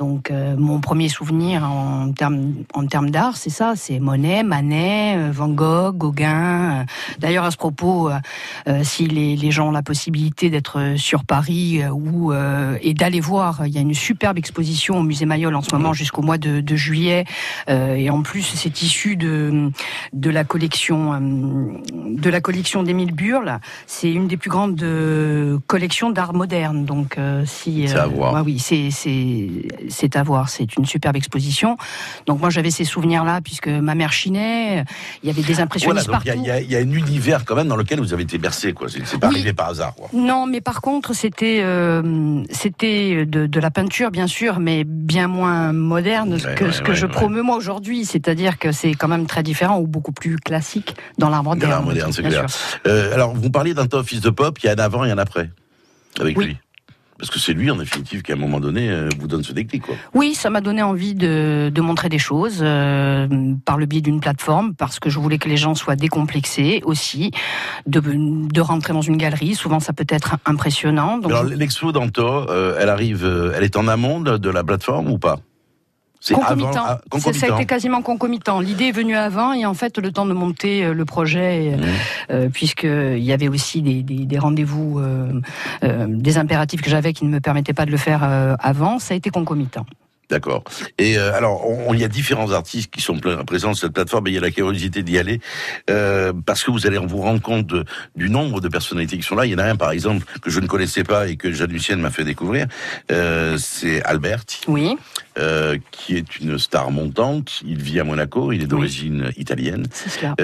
Donc euh, mon premier souvenir en termes en termes d'art, c'est ça, c'est Monet, Manet, euh, Van Gogh, Gauguin. D'ailleurs à ce propos, euh, si les, les, gens ont la possibilité d'être sur Paris ou et d'aller voir, il y a une superbe exposition au musée Mayol en ce moment jusqu'au mois de, de juillet. et en plus, c'est issu de de la collection de la collection d'Émile Burle. C'est une des plus grandes collections d'art moderne. Donc si c'est à voir. Ouais, oui, c'est c'est à voir. C'est une superbe exposition. Donc moi j'avais ces souvenirs-là puisque ma mère chinait. Il y avait des impressionnistes voilà, partout. Il y, y, a un univers quand même dans lequel vous avez été bercé. Quoi. C'est, pas oui. arrivé par hasard. Quoi. Non, mais par contre c'était euh, c'était de, de, la peinture bien sûr, mais bien moins moderne ouais, que ouais, ce que ouais, je promeux moi aujourd'hui. C'est-à-dire que c'est quand même très différent ou beaucoup plus classique dans l'art moderne. Dans l'art moderne, c'est clair. Euh, alors vous parliez d'un fils de pop. Il y a un avant et un après avec oui. lui. Parce que c'est lui, en définitive, qui à un moment donné euh, vous donne ce déclic. Quoi. Oui, ça m'a donné envie de, de, montrer des choses euh, par le biais d'une plateforme, parce que je voulais que les gens soient décomplexés aussi, de, de rentrer dans une galerie. Souvent, ça peut être impressionnant. Donc Alors, l'expo d'Anto, euh, elle arrive, elle est en amont de, de la plateforme ou pas? C'est concomitant. Avant, concomitant. Ça a été quasiment concomitant. L'idée est venue avant et en fait le temps de monter euh, le projet, mmh. euh, puisqu'il y avait aussi des, des, des rendez-vous, euh, euh, des impératifs que j'avais qui ne me permettaient pas de le faire euh, avant, ça a été concomitant. D'accord. Et euh, alors, il y a différents artistes qui sont présents sur cette plateforme, et il y a la curiosité d'y aller euh, parce que vous allez vous rendre compte de, du nombre de personnalités qui sont là. Il y en a un, par exemple, que je ne connaissais pas et que Jeanne Lucienne m'a fait découvrir. Euh, c'est Albert. Oui. Qui est une star montante. Il vit à Monaco. Il est d'origine oui. italienne. C'est cela.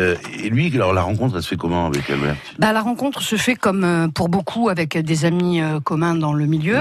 Et lui, alors la rencontre, elle se fait comment avec Albert? Bah, la rencontre se fait comme pour beaucoup avec des amis communs dans le milieu.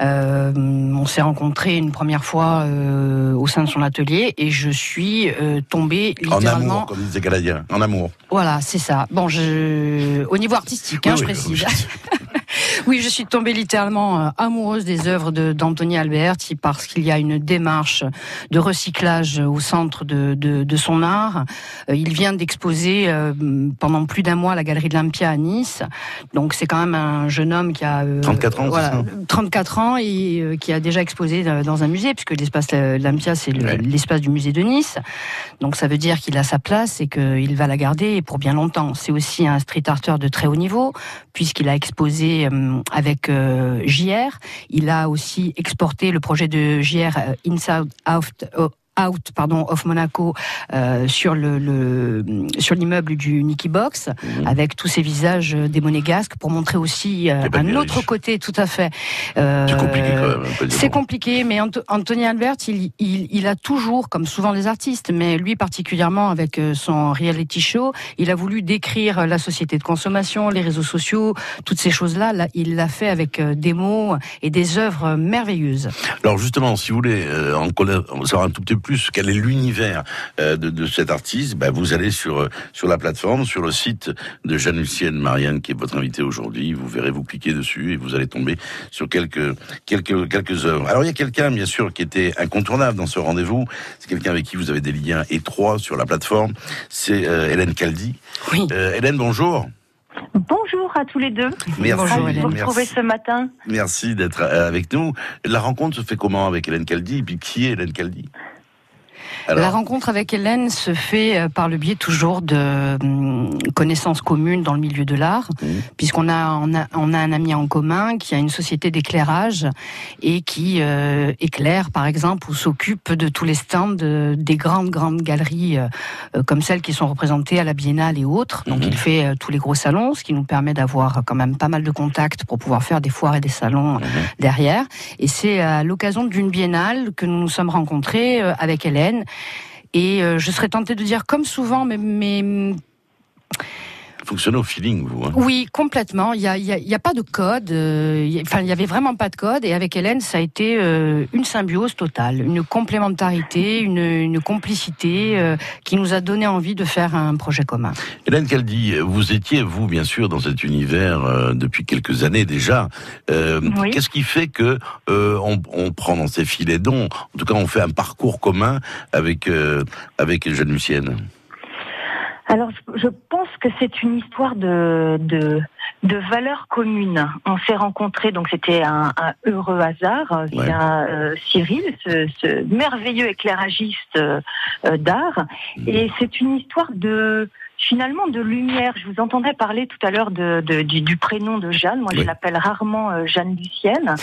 Euh, on s'est rencontrés une première fois euh, au sein de son atelier et je suis euh, tombée littéralement. En amour, comme disait Galadien. En amour. Voilà, c'est ça. Bon, je... au niveau artistique, hein, oui, je précise. Oui, *laughs* je suis tombée littéralement euh, amoureuse des œuvres de- d'Anthony Alberti parce qu'il y a une démarche de recyclage au centre de, de- de son art. Euh, Il vient d'exposer euh, pendant plus d'un mois à la Galerie de l'Olympia à Nice. Donc c'est quand même un jeune homme qui a... euh, 34 ans, voilà, ça 34 ans et euh, qui a déjà exposé dans un musée, puisque l'espace l'Olympia, c'est le- l'espace du musée de Nice. Donc ça veut dire qu'il a sa place et qu'il va la garder pour bien longtemps. C'est aussi un street arter de très haut niveau, puisqu'il a exposé euh, avec euh, JR. Il a aussi exporté le projet de JR euh, Inside Out. Out, pardon, of Monaco euh, sur le, le sur l'immeuble du Nicky Box avec tous ces visages des monégasques pour montrer aussi euh, un autre riche. côté tout à fait. Euh, C'est compliqué quand même. C'est compliqué, mais Anto- Anthony Albert, il, il, il a toujours, comme souvent les artistes, mais lui particulièrement avec euh, son reality show, il a voulu décrire la société de consommation, les réseaux sociaux, toutes ces choses-là. Là, il l'a fait avec euh, des mots et des œuvres merveilleuses. Alors justement, si vous voulez euh, en savoir un tout petit peu plus quel est l'univers euh, de, de cet artiste, ben, vous allez sur euh, sur la plateforme, sur le site de Jeanne-Lucienne Marianne, qui est votre invitée aujourd'hui. Vous verrez, vous cliquez dessus et vous allez tomber sur quelques quelques quelques œuvres. Alors il y a quelqu'un, bien sûr, qui était incontournable dans ce rendez-vous. C'est quelqu'un avec qui vous avez des liens étroits sur la plateforme. C'est euh, Hélène Caldi. Oui. Euh, Hélène, bonjour. Bonjour à tous les deux. Merci, de vous retrouver ce matin. Merci d'être avec nous. La rencontre se fait comment avec Hélène Caldi Et puis qui est Hélène Caldi La rencontre avec Hélène se fait euh, par le biais toujours de hum, connaissances communes dans le milieu de l'art, puisqu'on a on, a on a un ami en commun qui a une société d'éclairage et qui euh, éclaire, par exemple, ou s'occupe de tous les stands de- des grandes grandes galeries euh, comme celles qui sont représentées à la Biennale et autres. Donc il fait euh, tous les gros salons, ce qui nous permet d'avoir quand même pas mal de contacts pour pouvoir faire des foires et des salons euh, derrière. Et c'est à l'occasion d'une biennale que nous nous sommes rencontrés avec Hélène. Et euh, je serais tentée de dire, comme souvent, mais, mais Fonctionnez au feeling, vous. hein. oui, complètement. Il y a, y a- il y a pas de code. euh, Enfin, il y avait vraiment pas de code. Et avec Hélène, ça a été euh, une symbiose totale, une complémentarité, une, une complicité euh, qui nous a donné envie de faire un projet commun. Hélène Caldi, vous étiez, vous, bien sûr, dans cet univers euh, depuis quelques années déjà. Oui. Qu'est-ce qui fait que on, on prend dans ces filets d'on En tout cas, on fait un parcours commun avec avec Jeanne Lucienne. Alors, je- pense que c'est une histoire de, de, de valeurs communes. On s'est rencontrés, donc c'était un, un heureux hasard euh, via euh, Cyril, ce, ce merveilleux éclairagiste euh, d'art. Et c'est une histoire de finalement de lumière. Je vous entendais parler tout à l'heure de, de- du, du prénom de Jeanne. Moi, je l'appelle rarement euh, Jeanne Lucienne.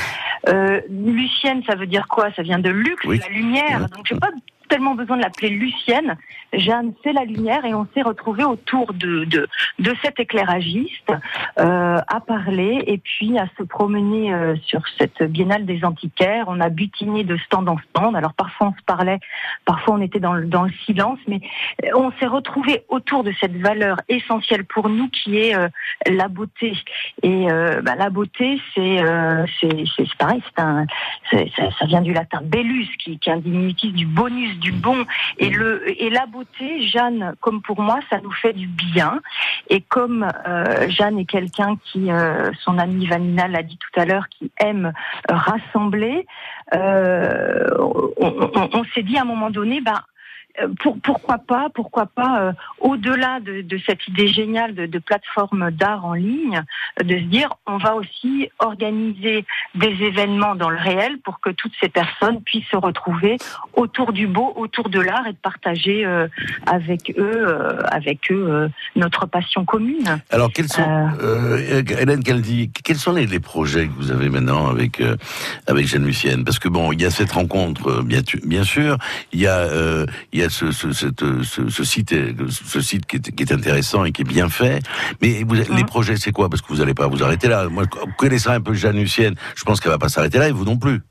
Lucienne, ça veut dire quoi? Ça vient de luxe, Oui. la lumière. Donc, j'ai pas tellement besoin de l'appeler Lucienne. Jeanne, c'est la lumière et on s'est retrouvés autour de, de, de cet éclairagiste euh, à parler et puis à se promener euh, sur cette biennale des antiquaires. On a butiné de stand en stand. Alors parfois on se parlait, parfois on était dans le, dans le silence, mais euh, on s'est retrouvés autour de cette valeur essentielle pour nous qui est euh, la beauté. Et euh, bah, la beauté, c'est euh, c'est c'est- pareil, c'est un, ça, ça vient du latin bellus, qui, qui est un diminutif du bonus, du bon. Et le et la beauté, Jeanne, comme pour moi, ça nous fait du bien. Et comme euh, Jeanne est quelqu'un qui, euh, son amie Vanina l'a dit tout à l'heure, qui aime rassembler, euh, on, on- s'est dit à un moment donné, bah pour, pourquoi pas, pourquoi pas, euh, au-delà de, de cette idée géniale de, de plateforme d'art en ligne, euh, de se dire on va aussi organiser des événements dans le réel pour que toutes ces personnes puissent se retrouver autour du beau, autour de l'art et de partager euh, avec eux, euh, avec eux euh, notre passion commune. Alors, quels sont, euh, Hélène Caldi, quels sont les, les projets que vous avez maintenant avec euh, avec Jeanne Lucienne Parce que bon, il y a cette rencontre, euh, bien, sûr, il y a euh, il y a ce, ce, cette, euh, ce, ce site, ce site qui est, qui est intéressant et qui est bien fait. Mais vous, les projets, c'est quoi? Parce que vous n'allez pas vous arrêter là. Moi, connaissant un peu Jeanne Lucienne, je pense qu'elle va pas s'arrêter là et vous non plus.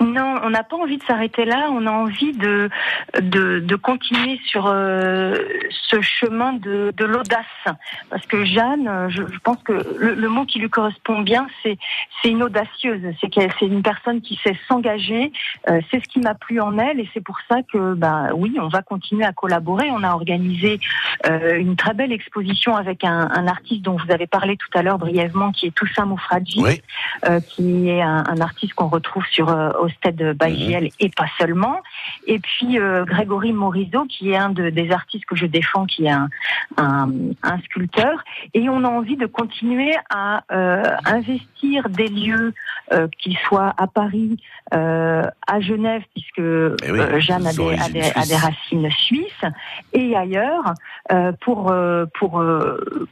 Non, on n'a pas envie de s'arrêter là. On a envie de de, de continuer sur euh, ce chemin de, de l'audace, parce que Jeanne, euh, je, je pense que le, le, mot qui lui correspond bien, c'est c'est une audacieuse. C'est qu'elle c'est une personne qui sait s'engager. Euh, c'est ce qui m'a plu en elle, et c'est pour ça que bah oui, on va continuer à collaborer. On a organisé euh, une très belle exposition avec un, un, artiste dont vous avez parlé tout à l'heure brièvement, qui est Toussaint Moufradji, oui. qui est un, un artiste qu'on retrouve sur euh, Osted Baïgiel mmh. et pas seulement. Et puis euh, Grégory Morizot, qui est un de, des artistes que je défends, qui est un, un, un, sculpteur. Et on a envie de continuer à euh, investir des lieux, euh, qu'ils soient à Paris, euh, à Genève, puisque Eh oui, Jeanne a des, a, des, a des, racines suisses, et ailleurs, pour, pour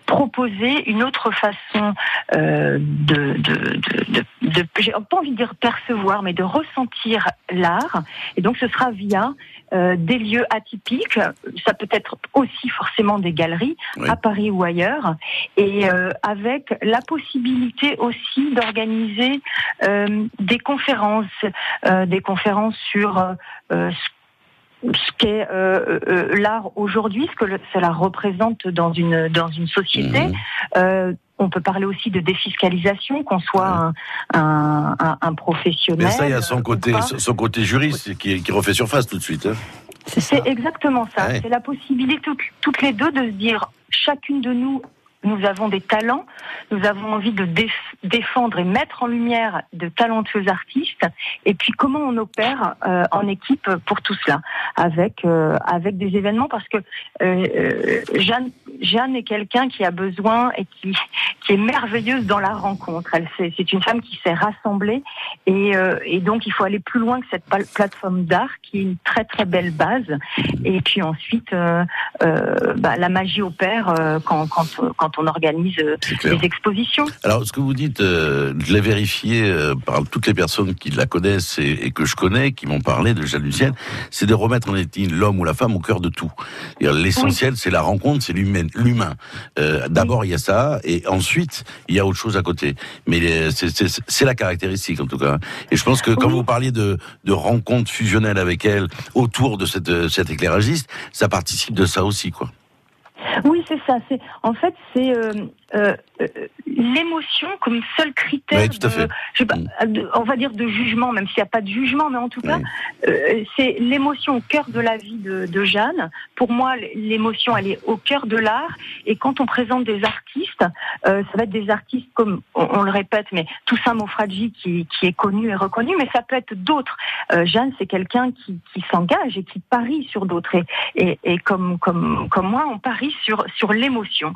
proposer une autre façon de, de, de, de, de j'ai pas envie de dire percevoir, mais de ressentir l'art. Et donc ce sera via euh, des lieux atypiques. Ça peut être aussi forcément des galeries Oui. à Paris ou ailleurs, et euh, avec la possibilité aussi d'organiser euh, des conférences, des conférences sur ce ce qu'est euh, euh, l'art aujourd'hui, ce que le- cela représente dans une dans une société. Mhm. Euh, on peut parler aussi de défiscalisation, qu'on soit un, un, un- un professionnel. Mais ça, il y a son euh, côté, son côté juriste qui, qui refait surface tout de suite. hein. C'est exactement ça. Ouais. C'est la possibilité toutes, toutes les deux de se dire chacune de nous. Nous avons des talents, nous avons envie de déf- défendre et mettre en lumière de talentueux artistes. Et puis comment on opère euh, en équipe pour tout cela, avec euh, avec des événements, parce que euh, euh, Jeanne, Jeanne est quelqu'un qui a besoin et qui qui est merveilleuse dans la rencontre. Elle c'est une femme qui s'est rassemblée et, euh, et donc il faut aller plus loin que cette plateforme d'art qui est une très très belle base. Et puis ensuite, euh, bah, la magie opère euh, quand, quand, quand on organise euh, des expositions. Alors, ce que vous dites, euh, je l'ai vérifié euh, par toutes les personnes qui la connaissent et, et que je connais, qui m'ont parlé de Jeanne Lucienne, c'est de remettre en estime l'homme ou la femme au cœur de tout. L'essentiel, c'est la rencontre, c'est l'humain. Euh, D'abord, il y a ça, et ensuite, il y a autre chose à côté. Mais c'est- la caractéristique, en tout cas. Et je pense que quand vous parliez de, de rencontres fusionnelles avec elle autour de cette, euh, cet éclairagiste, ça participe de ça aussi, quoi. Oui, c'est ça. C'est en fait c'est euh, euh, euh, l'émotion comme seul critère. Oui, de-. Mm. je sais pas, de- on va dire de jugement, même s'il n'y a pas de jugement, mais en tout cas, euh, c'est l'émotion au cœur de la vie de, de Jeanne. Pour moi, l'émotion, elle est au cœur de l'art. Et quand on présente des artistes, euh, ça va être des artistes comme, on, on le répète, mais Toussaint Mofradji qui, qui est connu et reconnu, mais ça peut être d'autres. Euh, Jeanne, c'est quelqu'un qui, qui s'engage et qui parie sur d'autres. Et, et, et comme, comme, comme moi, on parie sur, sur l'émotion.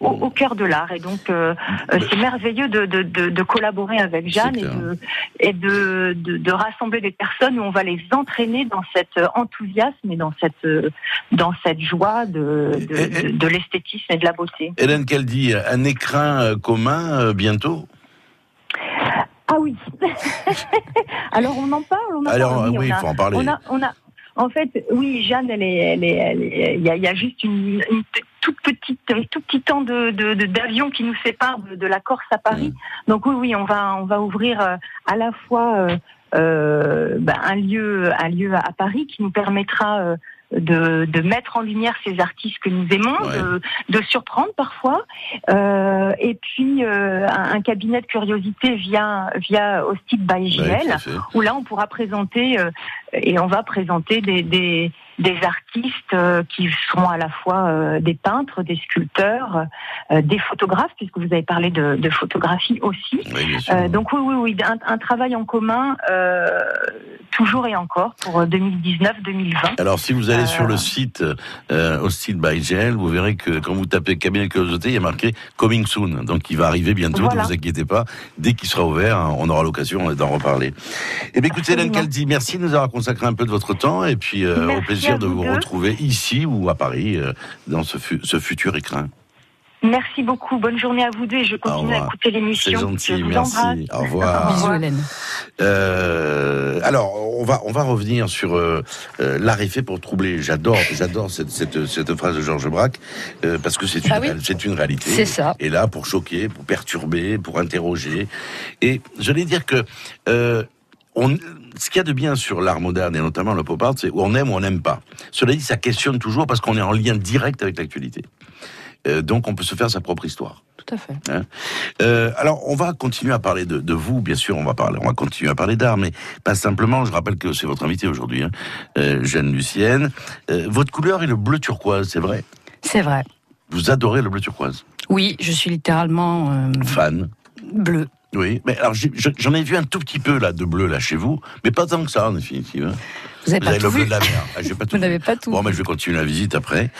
Au, au cœur de l'art et donc euh, euh, c'est merveilleux de, de, de, de collaborer avec Jeanne et, de, et de, rassembler des personnes où on va les entraîner dans cet euh, enthousiasme et dans cette dans cette joie de, de, l'esthétisme et de la beauté. Hélène dit un écrin commun bientôt? Ah oui. *laughs* Alors on en parle. On en Alors, parle, oui, il faut en parler. On a, on a, en fait, oui, Jeanne, elle est, elle est, elle il y a, il y a juste une, une toute petite, tout petit temps de de- de- d'avion qui nous sépare de, de la Corse à Paris. Mmh. Donc oui, oui, on va, on va ouvrir euh, à la fois euh, euh, ben, un lieu, un lieu à Paris qui nous permettra euh, de, de mettre en lumière ces artistes que nous aimons, de, de surprendre parfois, euh, et puis euh, un, un cabinet de curiosité via via Hosted by JL, où là on pourra présenter euh, et on va présenter des des, des artistes euh, qui seront à la fois euh, des peintres, des sculpteurs, euh, des photographes, puisque vous avez parlé de, de photographie aussi. Euh, donc oui, oui, oui, un, un travail en commun euh, toujours et encore pour 2019-2020. Alors, si vous allez Euh, sur le site euh, Hosted by GL, vous verrez que quand vous tapez de curiosité, il y a marqué Coming Soon. Donc, il va arriver bientôt, Voilà. ne vous inquiétez pas. Dès qu'il sera ouvert, hein, on aura l'occasion d'en reparler. Eh bien, écoutez, Hélène Caldi, merci de nous avoir consacré un peu de votre temps et puis euh, Merci au plaisir de vous deux. retrouver ici ou à Paris euh, dans ce, fu- ce futur écrin. Merci beaucoup. Bonne journée à vous deux et je continue à écouter l'émission. C'est gentil, Je merci. embrasse. Au revoir. Bisous, Hélène. Euh, alors, on va on va revenir sur euh, euh, l'art est fait pour troubler. J'adore j'adore cette, cette cette phrase de Georges Braque euh, parce que c'est une Ah oui. réal- c'est une réalité. C'est ça. Et là pour choquer, pour perturber, pour interroger. Et je vais dire que euh, on, ce qu'il y a de bien sur l'art moderne et notamment le pop art, c'est où on aime ou on n'aime pas. Cela dit, ça questionne toujours parce qu'on est en lien direct avec l'actualité. Euh, donc on peut se faire sa propre histoire. Tout à fait. Hein euh, alors, on va continuer à parler de, de, vous, bien sûr. On va parler, on va continuer à parler d'art, mais pas simplement. Je rappelle que c'est votre invité aujourd'hui, hein, euh, Jeanne Lucienne. Votre couleur est le bleu turquoise, c'est vrai? C'est vrai. Vous adorez le bleu turquoise? Oui, je suis littéralement fan? Bleu. Oui, mais alors j'en ai, vu un tout petit peu là de bleu là chez vous, mais pas tant que ça en définitive. Hein. Vous avez, pas tout le vu. bleu de la mer. Ah, pas *laughs* tout vous n'avez pas tout. Bon, mais je vais continuer la visite après.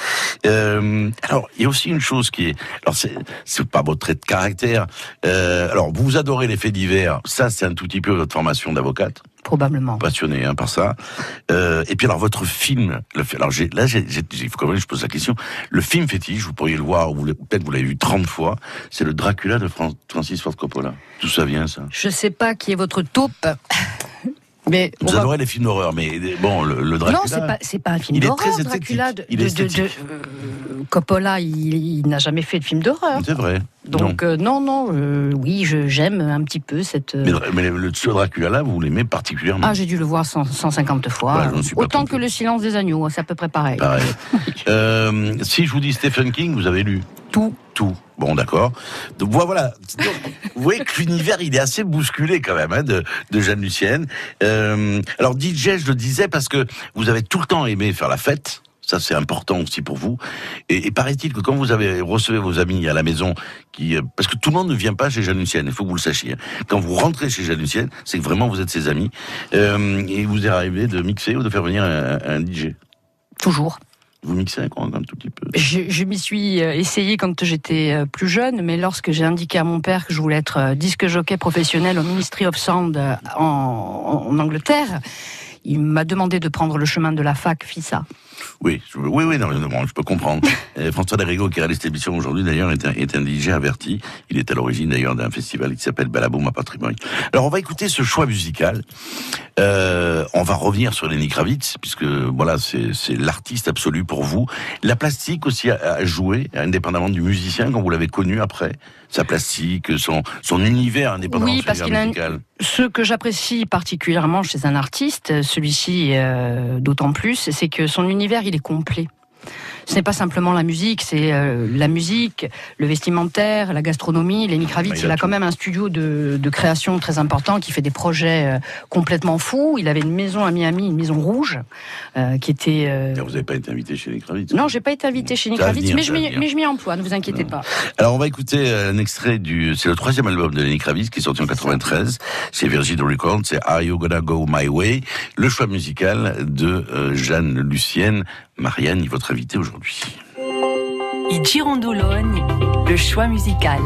Euh, alors, il y a aussi une chose qui est, alors c'est, c'est pas votre trait de caractère. Euh, alors, vous adorez les faits divers. Ça, c'est un tout petit peu votre formation d'avocate. Probablement. Passionné hein, par ça. Euh, et puis alors votre film, le, alors j'ai, là j'ai, il faut quand même que je pose la question. Le film fétiche, vous pourriez le voir, ou peut-être vous l'avez vu 30 fois. C'est le Dracula de Francis Ford Coppola. D'où ça vient ça? Je sais pas qui est votre taupe. *laughs* Mais vous va... adorez les films d'horreur, mais bon, le, le Dracula. Non, c'est pas, c'est pas un film il est d'horreur. très Dracula de, il est de, de, de euh, Coppola, il, il n'a jamais fait de film d'horreur. C'est vrai. Donc non, euh, non, non euh, oui, je, j'aime un petit peu cette. Mais, mais le, ce Dracula-là, vous l'aimez particulièrement? Ah, j'ai dû le voir 100, 150 fois. Ouais, Autant que Le Silence des agneaux, c'est à peu près pareil. pareil. *laughs* euh, si je vous dis Stephen King, vous avez lu? Tout. Tout. Bon, d'accord. Donc voilà. Donc, vous voyez que l'univers, il est assez bousculé quand même hein, de, de Jeanne Lucienne. Euh, alors DJ, je le disais parce que vous avez tout le temps aimé faire la fête. Ça, c'est important aussi pour vous. Et, et paraît-il que quand vous avez recevez vos amis à la maison, qui, parce que tout le monde ne vient pas chez Jeanne Lucienne, il faut que vous le sachiez. Quand vous rentrez chez Jeanne Lucienne, c'est que vraiment vous êtes ses amis. Euh, et vous est arrivé de mixer ou de faire venir un, un DJ Toujours. Vous mixez un, un tout petit peu? Je, je m'y suis essayé quand j'étais plus jeune, mais lorsque j'ai indiqué à mon père que je voulais être disque jockey professionnel au Ministry of Sound en, en Angleterre, il m'a demandé de prendre le chemin de la fac FISA. Oui, je, oui, oui, non, non, je peux comprendre. *laughs* François Derrigo, qui est à l'émission aujourd'hui, d'ailleurs, est un, est un DJ averti. Il est à l'origine, d'ailleurs, d'un festival qui s'appelle Balaboum à Patrimoine. Alors, on va écouter ce choix musical. Euh, on va revenir sur Lenny Kravitz, puisque, voilà, c'est l'artiste absolu pour vous. La plastique aussi a, a joué, indépendamment du musicien, quand vous l'avez connu après. Sa plastique, son, son univers indépendamment oui, parce qu'il musical. Ce que j'apprécie particulièrement chez un artiste, celui-ci euh, d'autant plus, c'est que son univers, il est complet. Ce n'est pas simplement la musique, c'est euh, la musique, le vestimentaire, la gastronomie. Lenny Kravitz, il a, il a quand même un studio de, de, création très important qui fait des projets euh, complètement fous. Il avait une maison à Miami, une maison rouge, euh, qui était. Vous n'avez pas été invité chez Lenny Kravitz Non, j'ai pas été invité chez Lenny Kravitz, mais, je mais je m'y emploie. Ne vous inquiétez non. pas. Alors on va écouter un extrait du. C'est le troisième album de Lenny Kravitz qui est sorti en 93 chez Virgin Records. C'est Are You Gonna Go My Way? Le choix musical de Jeanne Lucienne. Marianne est votre invitée aujourd'hui. I Girondolone, le choix musical.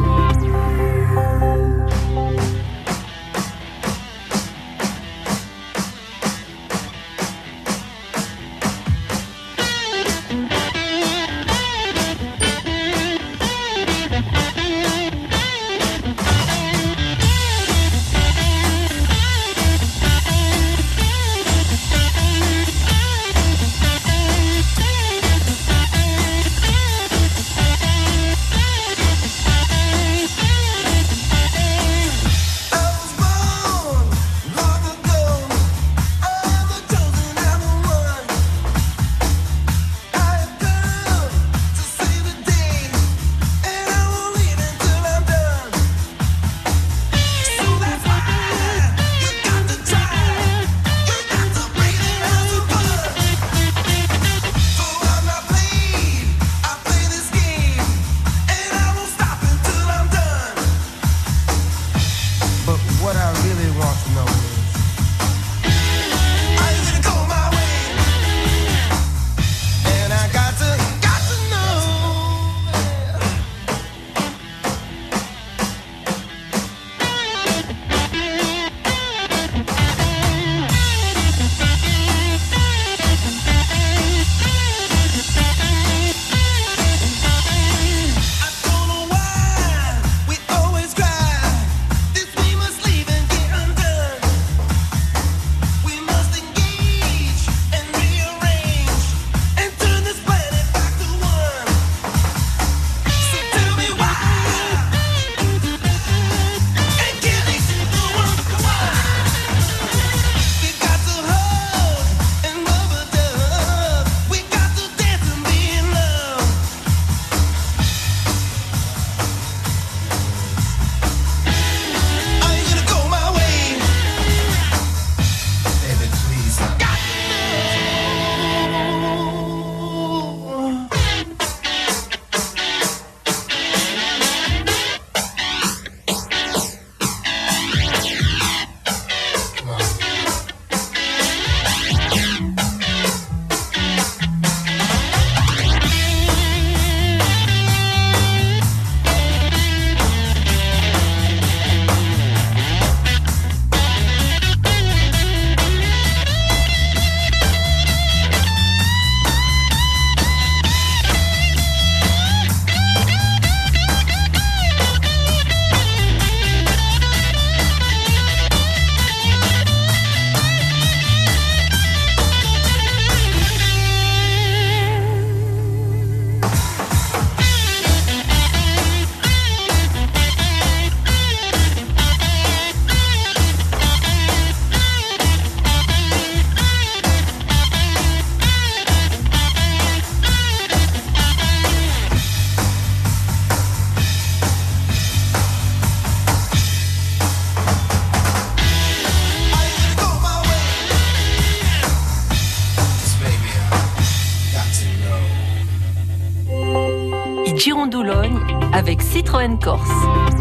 Avec Citroën Corse.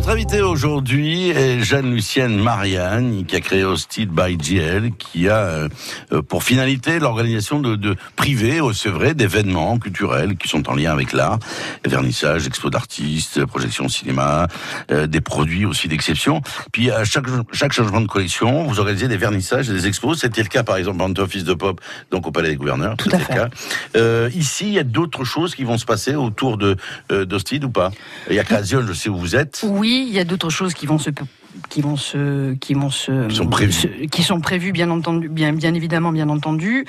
Votre invité aujourd'hui est Jeanne-Lucienne Marianne, qui a créé Hosted by GL, qui a euh, pour finalité l'organisation de, de privés, oh, c'est vrai, d'événements culturels qui sont en lien avec l'art, vernissage, expo d'artistes, projection cinéma, euh, des produits aussi d'exception. Puis à chaque, chaque changement de collection, vous organisez des vernissages et des expos. C'était le cas par exemple en Office de Pop, donc au Palais des Gouverneurs. Tout à fait. le cas. Euh, ici, il y a d'autres choses qui vont se passer autour de euh, d'Hosted ou pas? Il y a Création, je sais où vous êtes. Oui, il y a d'autres choses qui vont se qui vont se qui vont se Qui sont prévues. se- qui sont prévues bien entendu bien bien évidemment bien entendu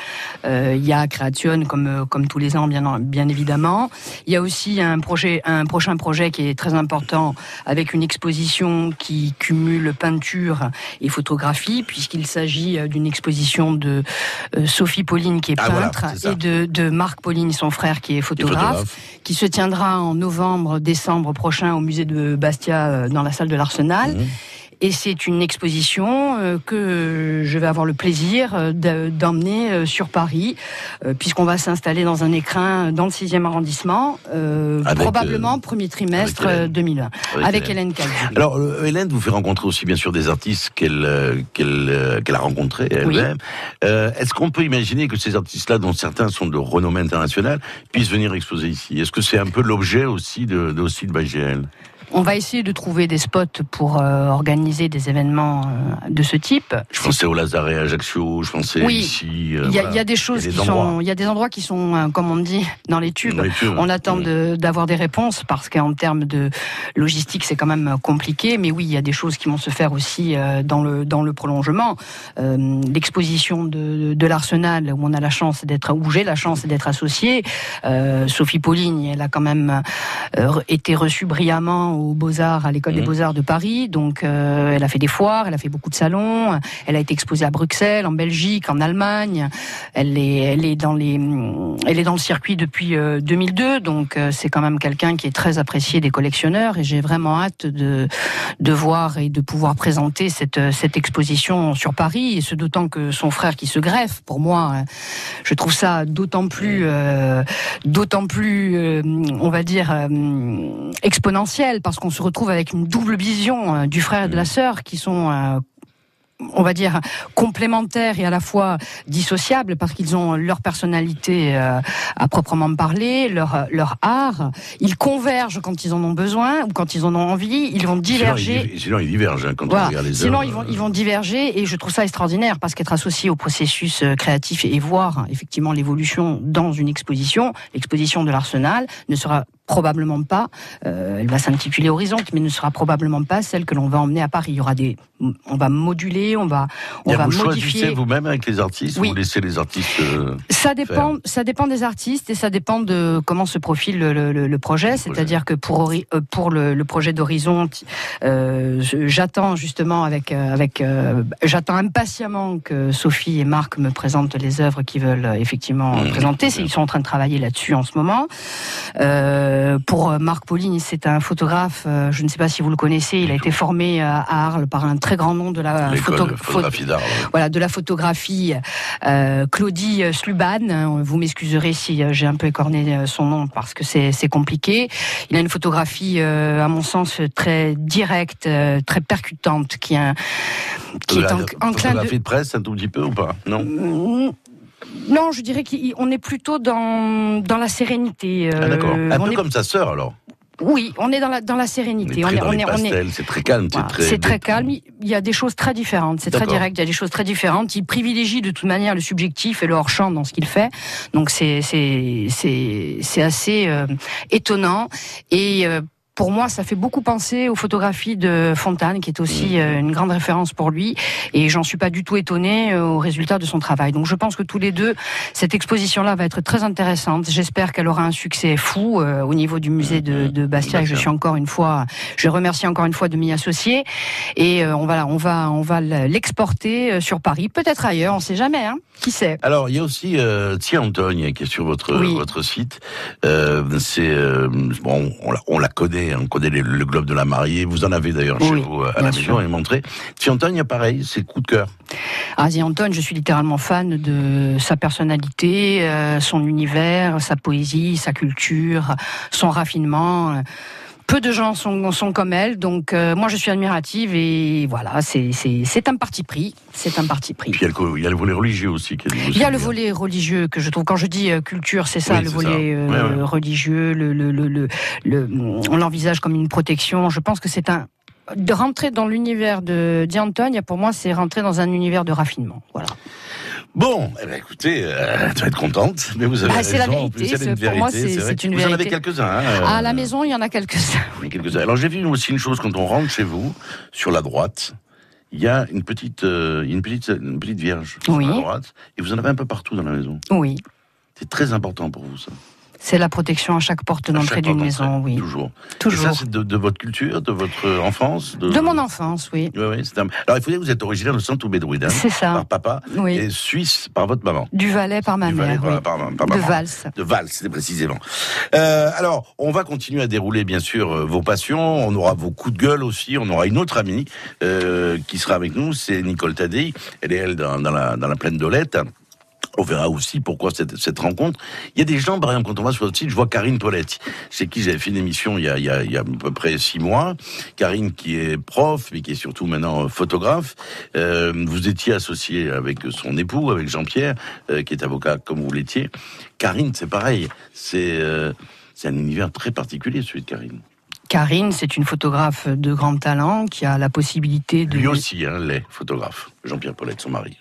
Euh, il y a Création comme comme tous les ans bien en- bien évidemment il y a aussi un projet un prochain projet qui est très important avec une exposition qui cumule peinture et photographie puisqu'il s'agit euh, d'une exposition de euh, Sophie Pauline qui est Ah, voilà, peintre et de de Marc Pauline son frère qui est photographe photographe. qui se tiendra en novembre, décembre prochain au musée de Bastia dans la salle de l'Arsenal. Mhm. Et c'est une exposition euh, que je vais avoir le plaisir euh, de- d'emmener euh, sur Paris, puisqu'on va s'installer dans un écrin dans le 6e arrondissement, Avec, probablement premier trimestre avec Hélène. 2020, Avec avec, Hélène. Hélène. Alors, Hélène vous fait rencontrer aussi bien sûr des artistes qu'elle qu'elle qu'elle a rencontrés elle-même. Est-ce qu'on peut imaginer que ces artistes-là, dont certains sont de renommée internationale, puissent venir exposer ici? Est-ce que c'est un peu l'objet aussi de, de aussi de BGL On va essayer de trouver des spots pour euh, organiser des événements euh, de ce type. Je pensais au Lazaret à Ajaccio, je pensais Oui. ici. euh, Il y, a, voilà. il y a des choses qui endroits. sont, il y a des endroits qui sont, euh, comme on dit dans les tubes. Dans les tubes. On attend de- d'avoir des réponses parce qu'en termes de logistique, c'est quand même compliqué. Mais oui, il y a des choses qui vont se faire aussi euh, dans le dans le prolongement. Euh, L'exposition de, de l'Arsenal où on a la chance d'être, où j'ai la chance d'être associé. Euh, Sophie Pauline, elle a quand même euh, été reçue brillamment aux Beaux Arts à l'école des Mhm. Beaux Arts de Paris. Donc, euh, elle a fait des foires, elle a fait beaucoup de salons. Elle a été exposée à Bruxelles, en Belgique, en Allemagne. Elle est, elle est dans les, elle est dans le circuit depuis euh, 2002. Donc, euh, c'est quand même quelqu'un qui est très apprécié des collectionneurs. Et j'ai vraiment hâte de, de voir et de pouvoir présenter cette, euh, cette exposition sur Paris. Et ce d'autant que son frère qui se greffe, pour moi, euh, je trouve ça d'autant plus, euh, d'autant plus, euh, on va dire, euh, exponentiel parce qu'on se retrouve avec une double vision euh, du frère et de la sœur qui sont euh, on va dire complémentaires et à la fois dissociables parce qu'ils ont leur personnalité euh, à proprement parler, leur leur art. Ils convergent quand ils en ont besoin ou quand ils en ont envie. Ils vont diverger. Sinon, ils, divergent hein, quand on regarde les Sinon, ils vont, ils vont diverger et je trouve ça extraordinaire parce qu'être associé au processus créatif et voir effectivement l'évolution dans une exposition, l'exposition de l'Arsenal ne sera probablement pas, euh, elle va s'intituler Horizonte, mais ne sera probablement pas celle que l'on va emmener à Paris. Il y aura des, on va moduler, on va, on va vous modifier. vous-même avec les artistes Oui. ou vous laissez les artistes euh, Ça dépend, faire ça dépend des artistes et ça dépend de comment se profile le, le- le projet. C'est-à-dire que pour euh, pour le, le projet d'Horizon, euh, j'attends justement avec avec j'attends impatiemment que Sophie et Marc me présentent les œuvres qu'ils veulent effectivement Mmh, présenter. Ils sont en train de travailler là-dessus en ce moment. Euh, pour euh, Marc Pauline, c'est un photographe. euh, je ne sais pas si vous le connaissez. Il a été formé euh, à Arles par un très grand nom de la photo- photographie voilà, de la photographie, euh, Claudie euh, Sluban. Vous m'excuserez si euh, j'ai un peu écorné euh, son nom parce que c'est compliqué. Il a une photographie, euh, à mon sens, très directe, euh, très percutante, qui, a- qui est en, enclin de... photographie de presse un tout petit peu ou pas? Non? Mm, Non, je dirais qu'on est plutôt dans, dans la sérénité. Ah, D'accord. euh, Un on peu est- comme sa sœur alors. Oui, on est dans la, dans la sérénité. On est très dans on les est, on est, pastels, c'est très calme, c'est très. c'est très calme. Il y a des choses très différentes. C'est très direct. Il y a des choses très différentes. Il privilégie de toute manière le subjectif et le hors champ dans ce qu'il fait. Donc c'est c'est c'est c'est assez euh, étonnant et euh, pour moi, ça fait beaucoup penser aux photographies de Fontane, qui est aussi euh, une grande référence pour lui. Et j'en suis pas du tout étonnée euh, au résultat de son travail. Donc je pense que tous les deux, cette exposition-là va être très intéressante. J'espère qu'elle aura un succès fou euh, au niveau du musée de, de Bastia. Et je suis encore une fois, je remercie encore une fois de m'y associer. Et euh, on va, on va, on va l'exporter sur Paris, peut-être ailleurs, on sait jamais. Hein qui sait Alors, il y a aussi euh, Tia Antogne qui est sur votre Oui. votre site. Euh, c'est euh, bon, on la, on la connaît connaît, on connaît le, le globe de la mariée. Vous en avez d'ailleurs chez vous euh, à la maison et montré. Antoine, pareil, c'est coup de cœur. Asie Anton, je suis littéralement fan de sa personnalité, son univers, sa poésie, sa culture, son raffinement. Peu de gens sont, sont comme elle, donc euh, moi je suis admirative et voilà, c'est un parti pris. C'est un parti pris. Puis il y, a le, volet religieux aussi. Qui est Il y a le volet religieux que je trouve. Quand je dis euh, culture, c'est ça, Oui, le volet ça. euh, Ouais, ouais. religieux. Le, le, le, on l'envisage comme une protection. Je pense que c'est un de rentrer dans l'univers de pour moi, c'est rentrer dans un univers de raffinement. Voilà. Bon, eh ben, écoutez, euh, tu vas être contente, mais vous avez Ah, c'est la vérité, plus, une pour moi, vérité, c'est- une Vous en avez vérité. quelques-uns. hein, euh, À la maison, il y en a quelques-uns. *laughs* oui, quelques-uns. Alors j'ai vu aussi une chose quand on rentre chez vous, sur la droite, il y a une petite, euh, une petite, une petite vierge Oui. sur la droite, et vous en avez un peu partout dans la maison. Oui. C'est très important pour vous, ça. C'est la protection à chaque porte d'entrée d'une maison, oui. Toujours. Toujours. Et ça, c'est de, de votre culture, de votre enfance De mon enfance, oui. Oui, oui, c'est un- Alors, il faut dire que vous êtes originaire de Saint-Oubédrouide, hein, C'est ça. par papa, Oui. et suisse par votre maman. Du Valais par ma Du mère. oui. par- par de maman. Valse. De Val, c'était précisément. Euh, alors, on va continuer à dérouler, bien sûr, euh, vos passions. On aura vos coups de gueule aussi. On aura une autre amie euh, qui sera avec nous, c'est Nicole Tadei. Elle est, elle, dans, dans la, dans la plaine d'Olette. On verra aussi pourquoi cette, cette rencontre. Il y a des gens, par exemple, quand on va sur le site, je vois Karine Poletti, chez qui j'avais fait une émission il y, a, il, y a, il y a à peu près six mois. Karine qui est prof, mais qui est surtout maintenant euh, photographe. Euh, vous étiez associé avec son époux, avec Jean-Pierre, euh, qui est avocat comme vous l'étiez. Karine, c'est pareil. C'est euh, c'est un univers très particulier, celui de Karine. Karine, c'est une photographe de grand talent qui a la possibilité de. Lui aussi, hein, l'est photographe. Jean-Pierre Paulette, son mari.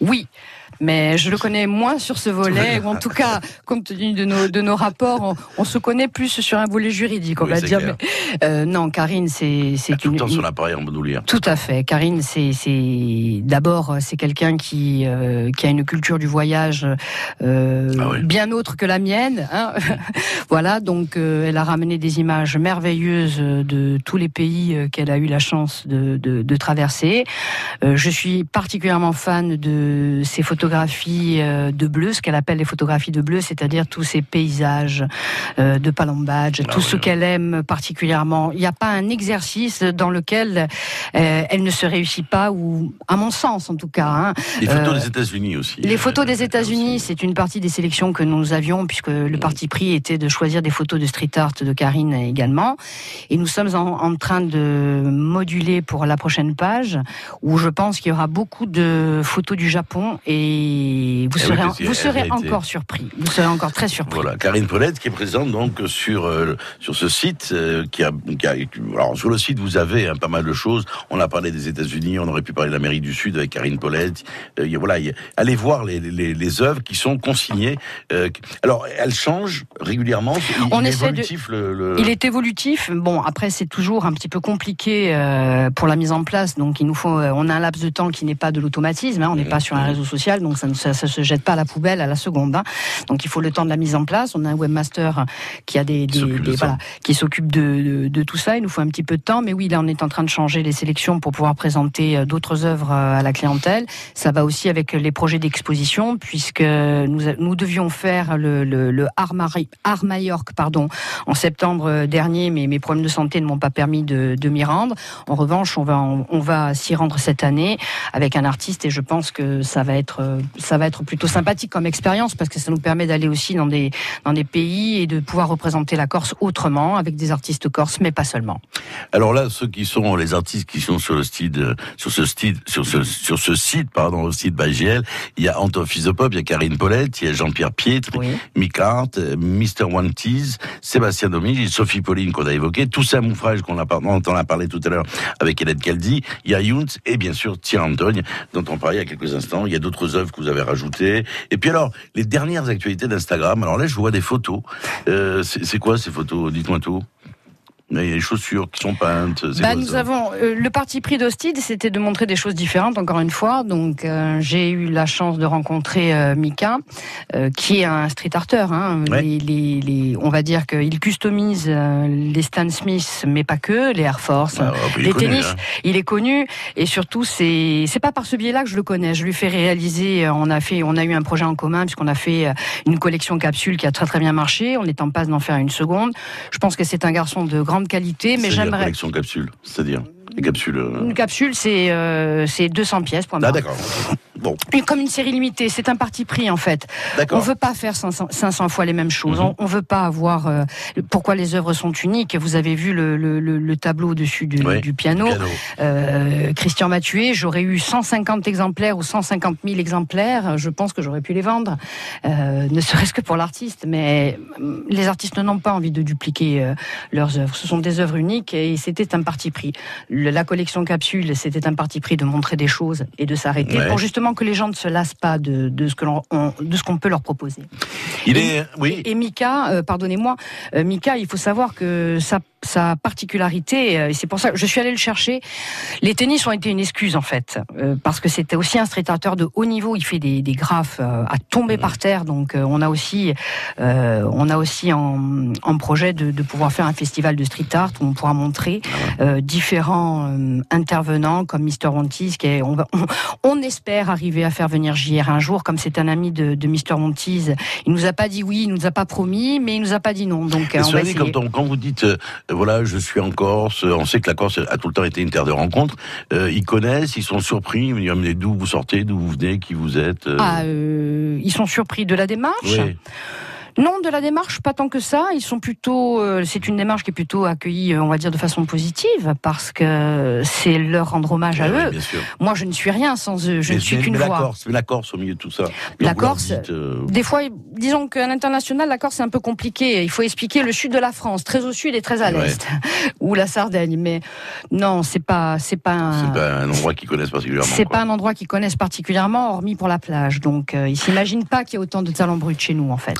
Oui, mais je le connais moins sur ce volet, ou en tout cas, compte tenu de nos, de nos rapports, on, on se connaît plus sur un volet juridique, on Oui, va dire. Mais, euh, non, Karine, c'est c'est Tout le temps sur l'appareil en bandoulière. Tout à fait. Karine, c'est c'est d'abord c'est quelqu'un qui euh, qui a une culture du voyage euh, Ah bien autre que la mienne. hein. *laughs* voilà, donc elle a ramené des images merveilleuses de tous les pays qu'elle a eu la chance de, de, de traverser. Je suis particulièrement fan de ses photographies euh, de bleu, ce qu'elle appelle les photographies de bleu, c'est-à-dire tous ces paysages euh, de Palambadge, Ah tout ce qu'elle aime particulièrement. Il n'y a pas un exercice dans lequel euh, elle ne se réussit pas, ou à mon sens en tout cas. hein. Les photos des États-Unis aussi. les photos des États-Unis, c'est une partie des sélections que nous avions, puisque le parti pris était de choisir des photos de street art de Karine également. Et nous sommes en, en train de moduler pour la prochaine page, où je pense qu'il y aura beaucoup de photos du Japon, et vous Eh oui, serez, vous serez encore surpris. Vous serez encore très surpris. Voilà, Karine Paulette qui est présente donc sur euh, sur ce site euh, qui, a, qui a- alors sur le site vous avez hein, pas mal de choses. On a parlé des États-Unis, on aurait pu parler de l'Amérique du Sud avec Karine Paulette. Euh, voilà, y allez voir les, les, les œuvres qui sont consignées. Alors elles changent régulièrement. Il, On il est essaie de- évolutif le, le- Il est évolutif. Bon, après c'est toujours un petit peu compliqué pour la mise en place. Donc il nous faut, on a un laps de temps qui n'est pas de l'automatisme. hein. on n'est pas sur un réseau social, donc ça ne ça, ça se jette pas à la poubelle à la seconde. hein. Donc il faut le temps de la mise en place. On a un webmaster qui a des, voilà, qui s'occupe de, de, de tout ça. Il nous faut un petit peu de temps, mais oui, là on est en train de changer les sélections pour pouvoir présenter euh, d'autres œuvres euh, à la clientèle. Ça va aussi avec les projets d'exposition, puisque nous, nous devions faire le, le, le Art, Art Majorque, pardon, en septembre euh, dernier, mais mes problèmes de santé ne m'ont pas permis de, de m'y rendre. En revanche, on va, on, on va s'y rendre cette année avec un artiste et je pense que ça va être, ça va être plutôt sympathique comme expérience parce que ça nous permet d'aller aussi dans des, dans des pays et de pouvoir représenter la Corse autrement avec des artistes corses, mais pas seulement. Alors là, ceux qui sont les artistes qui sont sur le site, euh, sur ce site, sur ce sur ce site, pardon, au site BGL, il y a Anton Fisopop, il y a Karine Paulette, il y a Jean-Pierre Pietre, Mick Hart, euh, Mr. One Tease, Sébastien Domi, Sophie Pauline qu'on a évoqué, Toussaint Moufrage qu'on a dont on a parlé tout à l'heure avec Hélène Caldi, il y a Younes et bien sûr Thierry Antogne dont on parlait il y a quelques instants. Il y a d'autres œuvres que vous avez rajoutées. Et puis alors, les dernières actualités d'Instagram. Alors là, je vois des photos. Euh, c'est c'est quoi ces photos? Dites-moi tout. Il y a des chaussures qui sont peintes. Bah, nous avons euh, le parti pris d'Hostide, c'était de montrer des choses différentes. Encore une fois, donc euh, j'ai eu la chance de rencontrer euh, Mika, qui est un street arter. Hein. Les, les, les- on va dire qu'il customise les Stan Smith, mais pas que, les Air Force, Ah, est les connu, tennis. hein. Il est connu et surtout c'est c'est pas par ce biais-là que je le connais. Je lui fais réaliser. On a fait, on a eu un projet en commun puisqu'on a fait une collection capsule qui a très très bien marché. On est en passe d'en faire une seconde. Je pense que c'est un garçon de grand grande qualité, mais j'aimerais. collection capsule, c'est-à-dire les capsules. euh, Une capsule, c'est euh, c'est 200 pièces. Point Ah d'accord. *laughs* Bon. Comme une série limitée, c'est un parti pris en fait. D'accord. On veut pas faire 500, 500 fois les mêmes choses. Mhm. on, on veut pas avoir. euh, pourquoi les œuvres sont uniques Vous avez vu le, le, le- le tableau au-dessus du, Ouais, du piano. piano. Euh, Christian Mathieu, j'aurais eu 150 exemplaires ou 150 000 exemplaires. Je pense que j'aurais pu les vendre, euh, ne serait-ce que pour l'artiste. Mais euh, les artistes n'ont pas envie de dupliquer leurs œuvres. Ce sont des œuvres uniques et c'était un parti pris. La collection capsule, c'était un parti pris de montrer des choses et de s'arrêter Ouais. pour justement que les gens ne se lassent pas de, de ce que l'on, on- de ce qu'on peut leur proposer. Il est, oui. Et Mika, euh, pardonnez-moi, euh, Mika, il faut savoir que sa, sa particularité, euh, et c'est pour ça que je suis allée le chercher, les tennis ont été une excuse en fait, parce que c'était aussi un street arter de haut niveau, il fait des, des graphes à tomber par terre, donc on a aussi, on a aussi en, en projet de, de pouvoir faire un festival de street art où on pourra montrer euh, différents euh, intervenants comme Mr. Montis, qui est, on, va, on, *laughs* on espère arriver à faire venir JR un jour, comme c'est un ami de, de Mr. Montis, il nous a pas dit oui, il nous a pas promis, mais il nous a pas dit non, donc euh, on va dit, quand, on- quand vous dites, euh, voilà, je suis en Corse, on sait que la Corse a tout le temps été une terre de rencontre, euh, ils connaissent, ils sont surpris, ils me disent, mais d'où vous sortez, d'où vous venez, qui vous êtes euh, Ah, ils sont surpris de la démarche. oui. Non, de la démarche, pas tant que ça. Ils sont plutôt. euh, c'est une démarche qui est plutôt accueillie, euh, on va dire, de façon positive, parce que c'est leur rendre hommage à oui, eux. bien sûr. Moi, je ne suis rien sans eux. Je Mais ne suis qu'une la voix. Corse, mais la Corse au milieu de tout ça. La Corse, dites, euh, Des fois, disons qu'à l'international, la Corse c'est un peu compliqué. Il faut expliquer le sud de la France, très au sud et très à Ouais. l'est, *laughs* ou la Sardaigne. Mais non, c'est pas, c'est pas un. c'est pas un endroit qu'ils connaissent particulièrement. C'est pas un endroit qu'ils connaissent particulièrement, hormis pour la plage. Donc, euh, ils s'imaginent pas qu'il y a autant de talents bruts chez nous, en fait.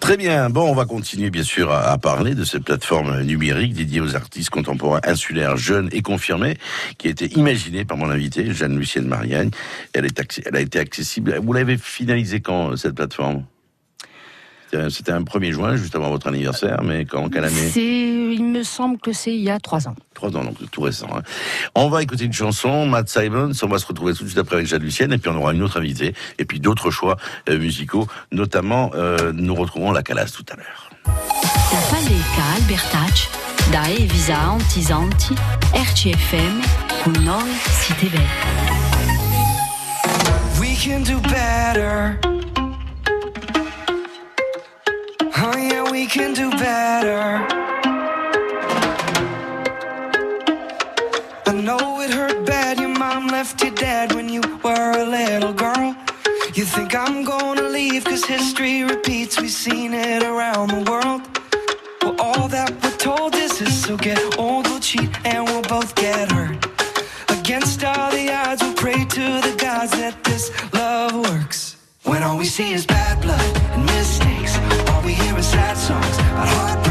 Très bien. Bon, on va continuer bien sûr à, parler de cette plateforme numérique dédiée aux artistes contemporains insulaires, jeunes et confirmés, qui a été imaginée par mon invité, Jeanne-Lucienne Marianne. Elle, est elle a été accessible. Vous l'avez finalisée quand, cette plateforme? C'était- un 1er juin, juste avant votre anniversaire, mais quand, quelle année? Il me semble que c'est il y a trois ans. Trois ans, donc tout récent. hein. On va écouter une chanson, Matt Simons, on va se retrouver tout de suite après avec Jade Lucienne, et puis on aura une autre invitée, et puis d'autres choix euh, musicaux, notamment euh, nous retrouverons la Calas tout à l'heure. Da Paleka Albertac, da Evisa Antizanti, RCFM, belli. We can do better. We can do better. I know it hurt bad. Your mom left you dead when you were a little girl. You think I'm gonna leave cause history repeats. We've seen it around the world. Well, all that we're told is this. So get old, we'll cheat, and we'll both get hurt. Against all the odds, we'll pray to the gods that this love works. When all we see is bad blood and mistakes, Bad songs, but heartbreak.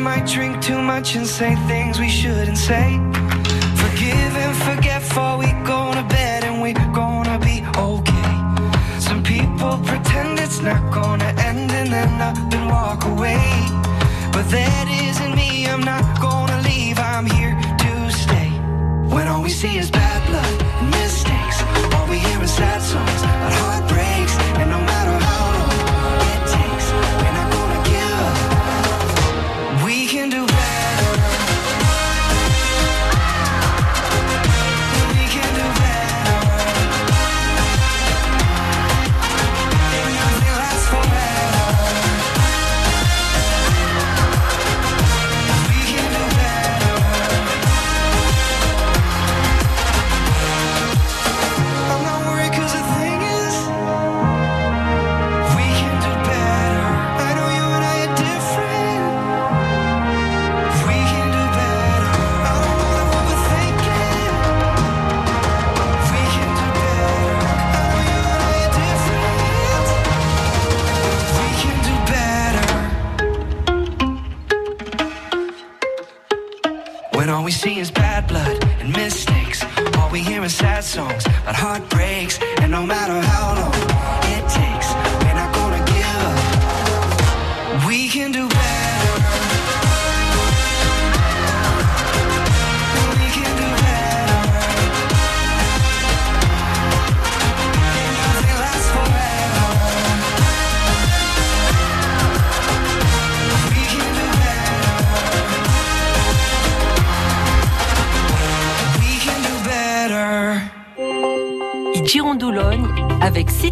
Might drink too much and say things we shouldn't say. Forgive and forget before we go to bed and we're gonna be okay. Some people pretend it's not gonna end and then up and walk away. But that isn't me, I'm not gonna leave, I'm here to stay. When all we see is bad blood and mistakes, all we hear is sad songs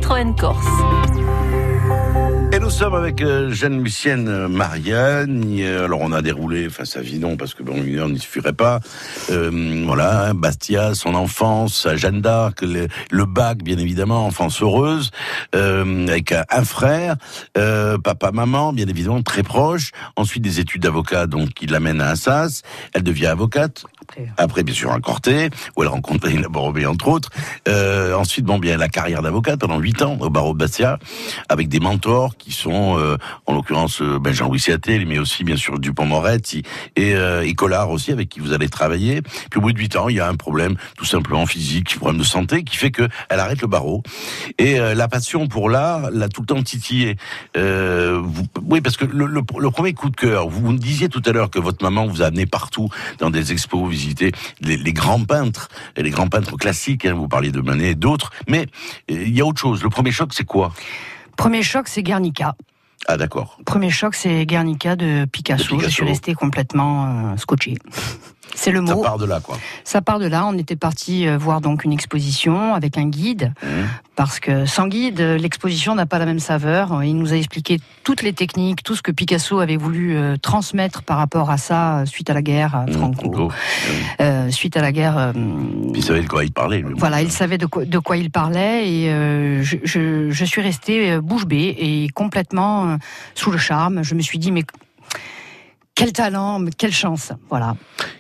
Corse. Et nous sommes avec euh, Jeanne Lucienne euh, Marianne. Euh, Alors on a déroulé, enfin sa vie non, parce que bon, une n'y suffirait pas. Voilà, Bastia, son enfance, sa Jeanne d'Arc, le, bac bien évidemment, enfance heureuse, avec un, frère, papa, maman, bien évidemment très proche. Ensuite des études d'avocat, donc qui l'amènent à Assas. Elle devient avocate. Après, bien sûr, un Corté, où elle rencontre Daniela Borobé, entre autres. Euh, ensuite, bon, bien, la carrière d'avocate pendant huit ans au barreau de Bastia, avec des mentors qui sont, euh, en l'occurrence, euh, ben, Jean-Louis Ciatel, mais aussi, bien sûr, Dupont-Moretti et, euh, et Collard aussi, avec qui vous allez travailler. Puis au bout de huit ans, il y a un problème, tout simplement physique, un problème de santé, qui fait que elle arrête le barreau. Et euh, la passion pour l'art l'a tout le temps titillé. Euh, vous- oui, parce que le, le- le premier coup de cœur, vous me disiez tout à l'heure que votre maman vous a amené partout dans des expos, visiter les, les grands peintres, et les grands peintres classiques, hein, vous parliez de Manet et d'autres, mais euh, il y a autre chose. Le premier choc, c'est quoi? Premier choc, c'est Guernica. Ah d'accord. Premier choc, c'est Guernica de Picasso. De Picasso. Je suis restée complètement euh, scotché. C'est le Ça mot. part de là, quoi. Ça part de là. On était parti euh, voir donc une exposition avec un guide, Mmh. parce que sans guide, euh, l'exposition n'a pas la même saveur. Il nous a expliqué toutes les techniques, tout ce que Picasso avait voulu euh, transmettre par rapport à ça suite à la guerre Mmh. euh, franco, euh, suite à la guerre. euh, Il savait de quoi il parlait. lui. voilà, il savait de quoi, de quoi il parlait et euh, je, je, je suis restée bouche bée et complètement sous le charme. Je me suis dit mais quel talent, quelle chance, voilà.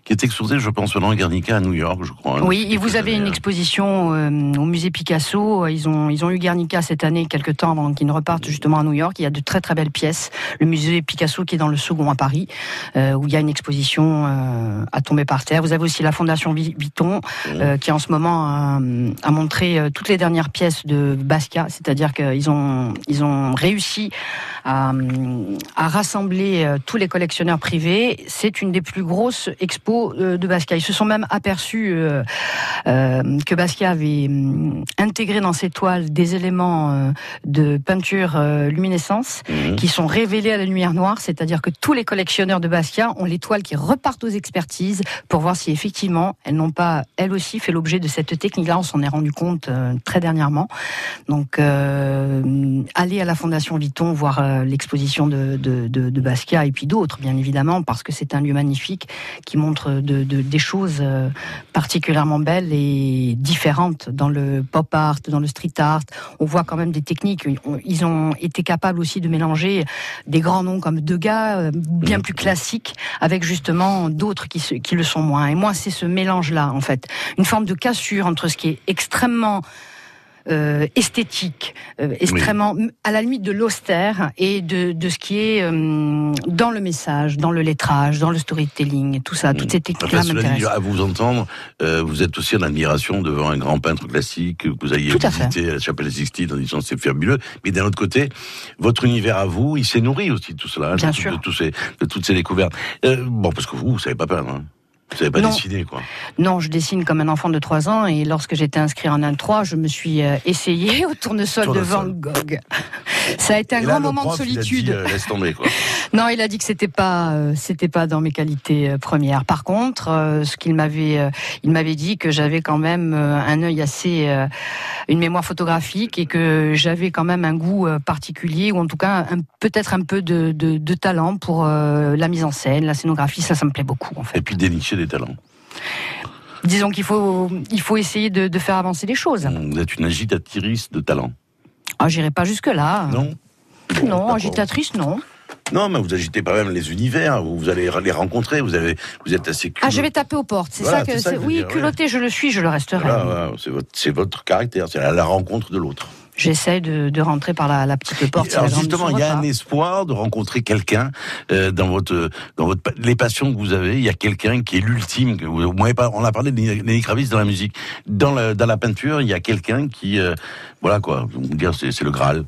Qui est exposé, je pense, selon Guernica à New York, je crois. hein, Oui, et vous avez années, une hein. exposition euh, au musée Picasso. Ils ont, ils ont eu Guernica cette année, quelques temps avant qu'ils ne repartent justement à New York. Il y a de très très belles pièces. Le musée Picasso qui est dans le second à Paris, euh, où il y a une exposition euh, à tomber par terre. Vous avez aussi la Fondation Vuitton, euh, qui en ce moment a, a montré euh, toutes les dernières pièces de Basquiat. C'est-à-dire qu'ils ont, ils ont réussi à, à rassembler euh, tous les collectionneurs C'est une des plus grosses expos euh, de Basquiat. Ils se sont même aperçus euh, euh, que Basquiat avait hum, intégré dans ses toiles des éléments de peinture luminescence qui sont révélés à la lumière noire, c'est-à-dire que tous les collectionneurs de Basquiat ont les toiles qui repartent aux expertises pour voir si effectivement elles n'ont pas elles aussi fait l'objet de cette technique-là. On s'en est rendu compte très dernièrement. Donc, euh, aller à la Fondation Vuitton voir l'exposition de, de, de, de Basquiat et puis d'autres, bien évidemment, parce que c'est un lieu magnifique qui montre de, de- des choses euh, particulièrement belles et différentes dans le pop art, dans le street art. On voit quand même des techniques. Ils ont été capables aussi de mélanger des grands noms comme Degas, euh, bien plus classiques, avec justement d'autres qui, se- qui le sont moins. Et moi, c'est ce mélange-là, en fait. Une forme de cassure entre ce qui est extrêmement euh, esthétique, euh, extrêmement à la limite de l'austère et de, de ce qui est euh, dans le message, dans le lettrage, dans le storytelling, tout ça, toutes ces techniques-là Enfin, cela dit, m'intéressent. à vous entendre, vous êtes aussi en admiration devant un grand peintre classique que vous ayez Tout à visité à la chapelle Sixtine en disant c'est fabuleux. Mais d'un autre côté, votre univers à vous, il s'est nourri aussi de tout cela, Bien de, sûr. de, de toutes ces découvertes. Bon, parce que vous, vous savez pas peindre. Hein. Vous savez pas Non. dessiner, quoi. Non, je dessine comme un enfant de 3 ans et lorsque j'étais inscrit en 1-3, je me suis euh, essayé *laughs* au tournesol de Van Tournesol. Gogh. Ça a été un Et grand là, moment prof, de il a dit, solitude. euh, laisse tomber, quoi. *laughs* Non, il a dit que c'était pas, euh, c'était pas dans mes qualités euh, premières. Par contre, euh, ce qu'il m'avait, il m'avait dit que j'avais quand même un œil assez, une mémoire photographique et que j'avais quand même un goût particulier ou en tout cas un- peut-être un peu de, de, de talent pour la mise en scène, la scénographie. Ça, ça me plaît beaucoup. En fait. Et puis dénicher des talents. Disons qu'il faut, il faut essayer de, de faire avancer les choses. Vous êtes une agitatrice de talent. Ah, j'irai pas jusque là. Non. Non, agitatrice, non. Non, mais vous agitez pas même les univers, vous allez les rencontrer, vous avez, vous êtes assez Ah, je vais taper aux portes. C'est Voilà, ça que, c'est ça que oui, dire, ouais. culotté, je le suis, je le resterai. Voilà, voilà, c'est votre, c'est votre caractère, c'est la rencontre de l'autre. J'essaye de, de, rentrer par la, la petite porte. Alors justement, il y a un espoir de rencontrer quelqu'un euh, dans votre dans votre les passions que vous avez. Il y a quelqu'un qui est l'ultime. On a parlé de Lenny Kravitz dans la musique, dans la, dans la peinture. Il y a quelqu'un qui euh, voilà quoi. On dire c'est le Graal.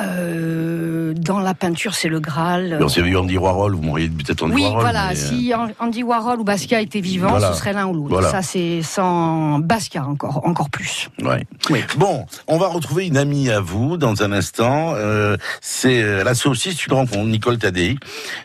Euh, dans la peinture, c'est le Graal. Alors, s'il y avait eu Andy Warhol, vous m'auriez peut-être Andy oui, Warhol. Oui, voilà. Si Andy Warhol ou Basquiat étaient vivants, ce serait l'un ou l'autre. Ça, c'est sans Basquiat encore, encore plus. Ouais. Oui. Bon, on va retrouver une amie à vous dans un instant. Euh, c'est là, c'est aussi une rencontre, Nicole Tadei,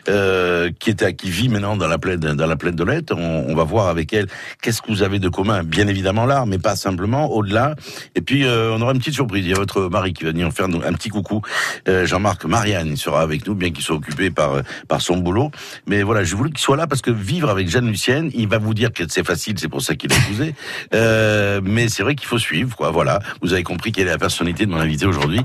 euh, qui est à, qui vit maintenant dans la plaine, dans la plaine de l'Est. On, on, va voir avec elle qu'est-ce que vous avez de commun. Bien évidemment l'art, mais pas simplement au-delà. Et puis, euh, on aura une petite surprise. Il y a votre mari qui va venir faire un petit coucou euh, Jean-Marc Marianne, il sera avec nous, bien qu'il soit occupé par euh, par son boulot. Mais voilà, je voulais qu'il soit là parce que vivre avec Jeanne Lucienne, il va vous dire que c'est facile, c'est pour ça qu'il a épousé. *laughs* Euh, mais c'est vrai qu'il faut suivre, quoi. Voilà, vous avez compris quelle est la personnalité de mon invité aujourd'hui.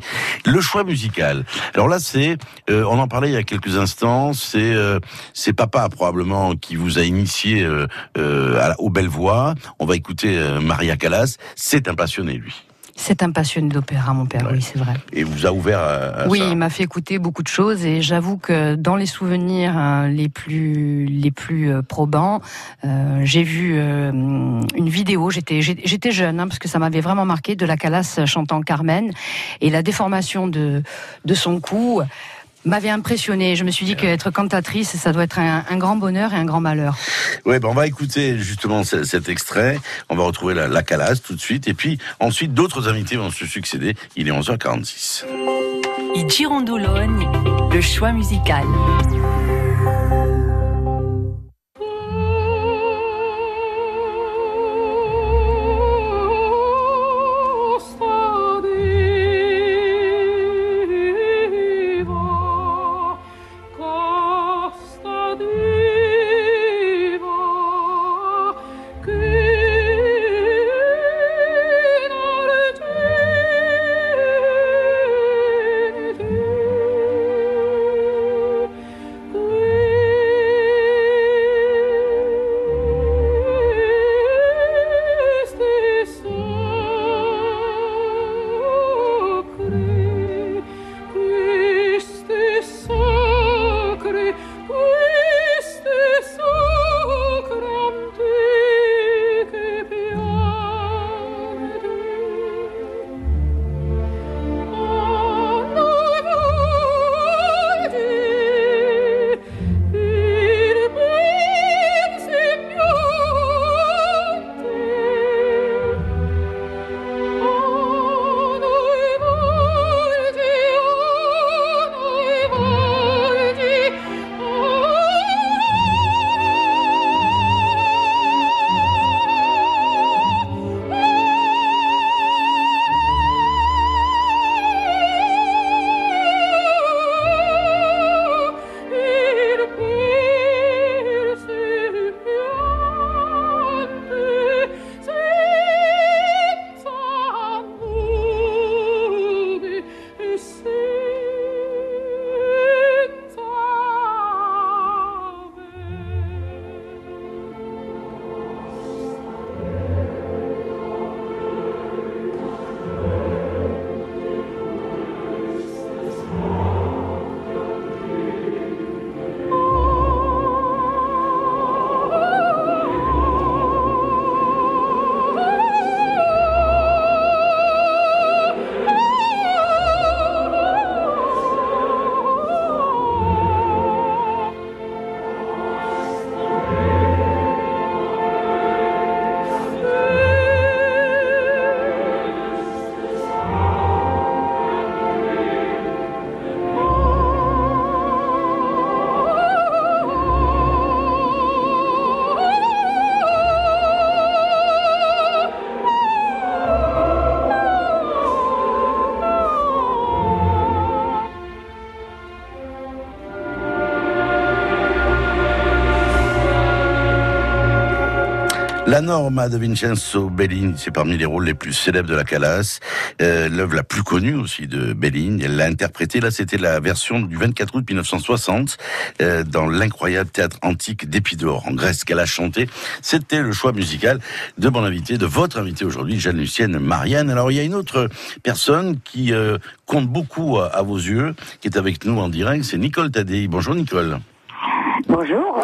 Le choix musical. Alors là, c'est, euh, on en parlait il y a quelques instants. C'est euh, c'est papa probablement qui vous a initié à, aux belles voix. On va écouter Maria Callas. C'est un passionné, lui. C'est un passionné d'opéra, mon père, oui, c'est vrai. Et vous a ouvert à, Oui, il m'a fait écouter beaucoup de choses et j'avoue que dans les souvenirs euh, les plus les plus euh, probants, euh, j'ai vu euh, une vidéo. J'étais j'étais jeune hein, parce que ça m'avait vraiment marqué de la Calas chantant Carmen et la déformation de de son cou m'avait impressionné. Je me suis dit qu'être cantatrice, ça doit être un, un, grand bonheur et un grand malheur. Oui, ben on va écouter justement cet extrait. On va retrouver la, la calasse tout de suite. Et puis ensuite, d'autres invités vont se succéder. Il est 11h46. Et le choix musical. La Norma de Vincenzo Bellini, c'est parmi les rôles les plus célèbres de la Calas. Euh, L'œuvre la plus connue aussi de Bellini. Elle l'a interprétée, là c'était la version du 24 août 1960, euh, dans l'incroyable théâtre antique d'Épidore, en Grèce, qu'elle a chanté. C'était le choix musical de mon invité, de votre invité aujourd'hui, Jeanne-Lucienne Marianne. Alors il y a une autre personne qui euh, compte beaucoup à, à, vos yeux, qui est avec nous en direct, c'est Nicole Tadei. Bonjour Nicole. Bonjour.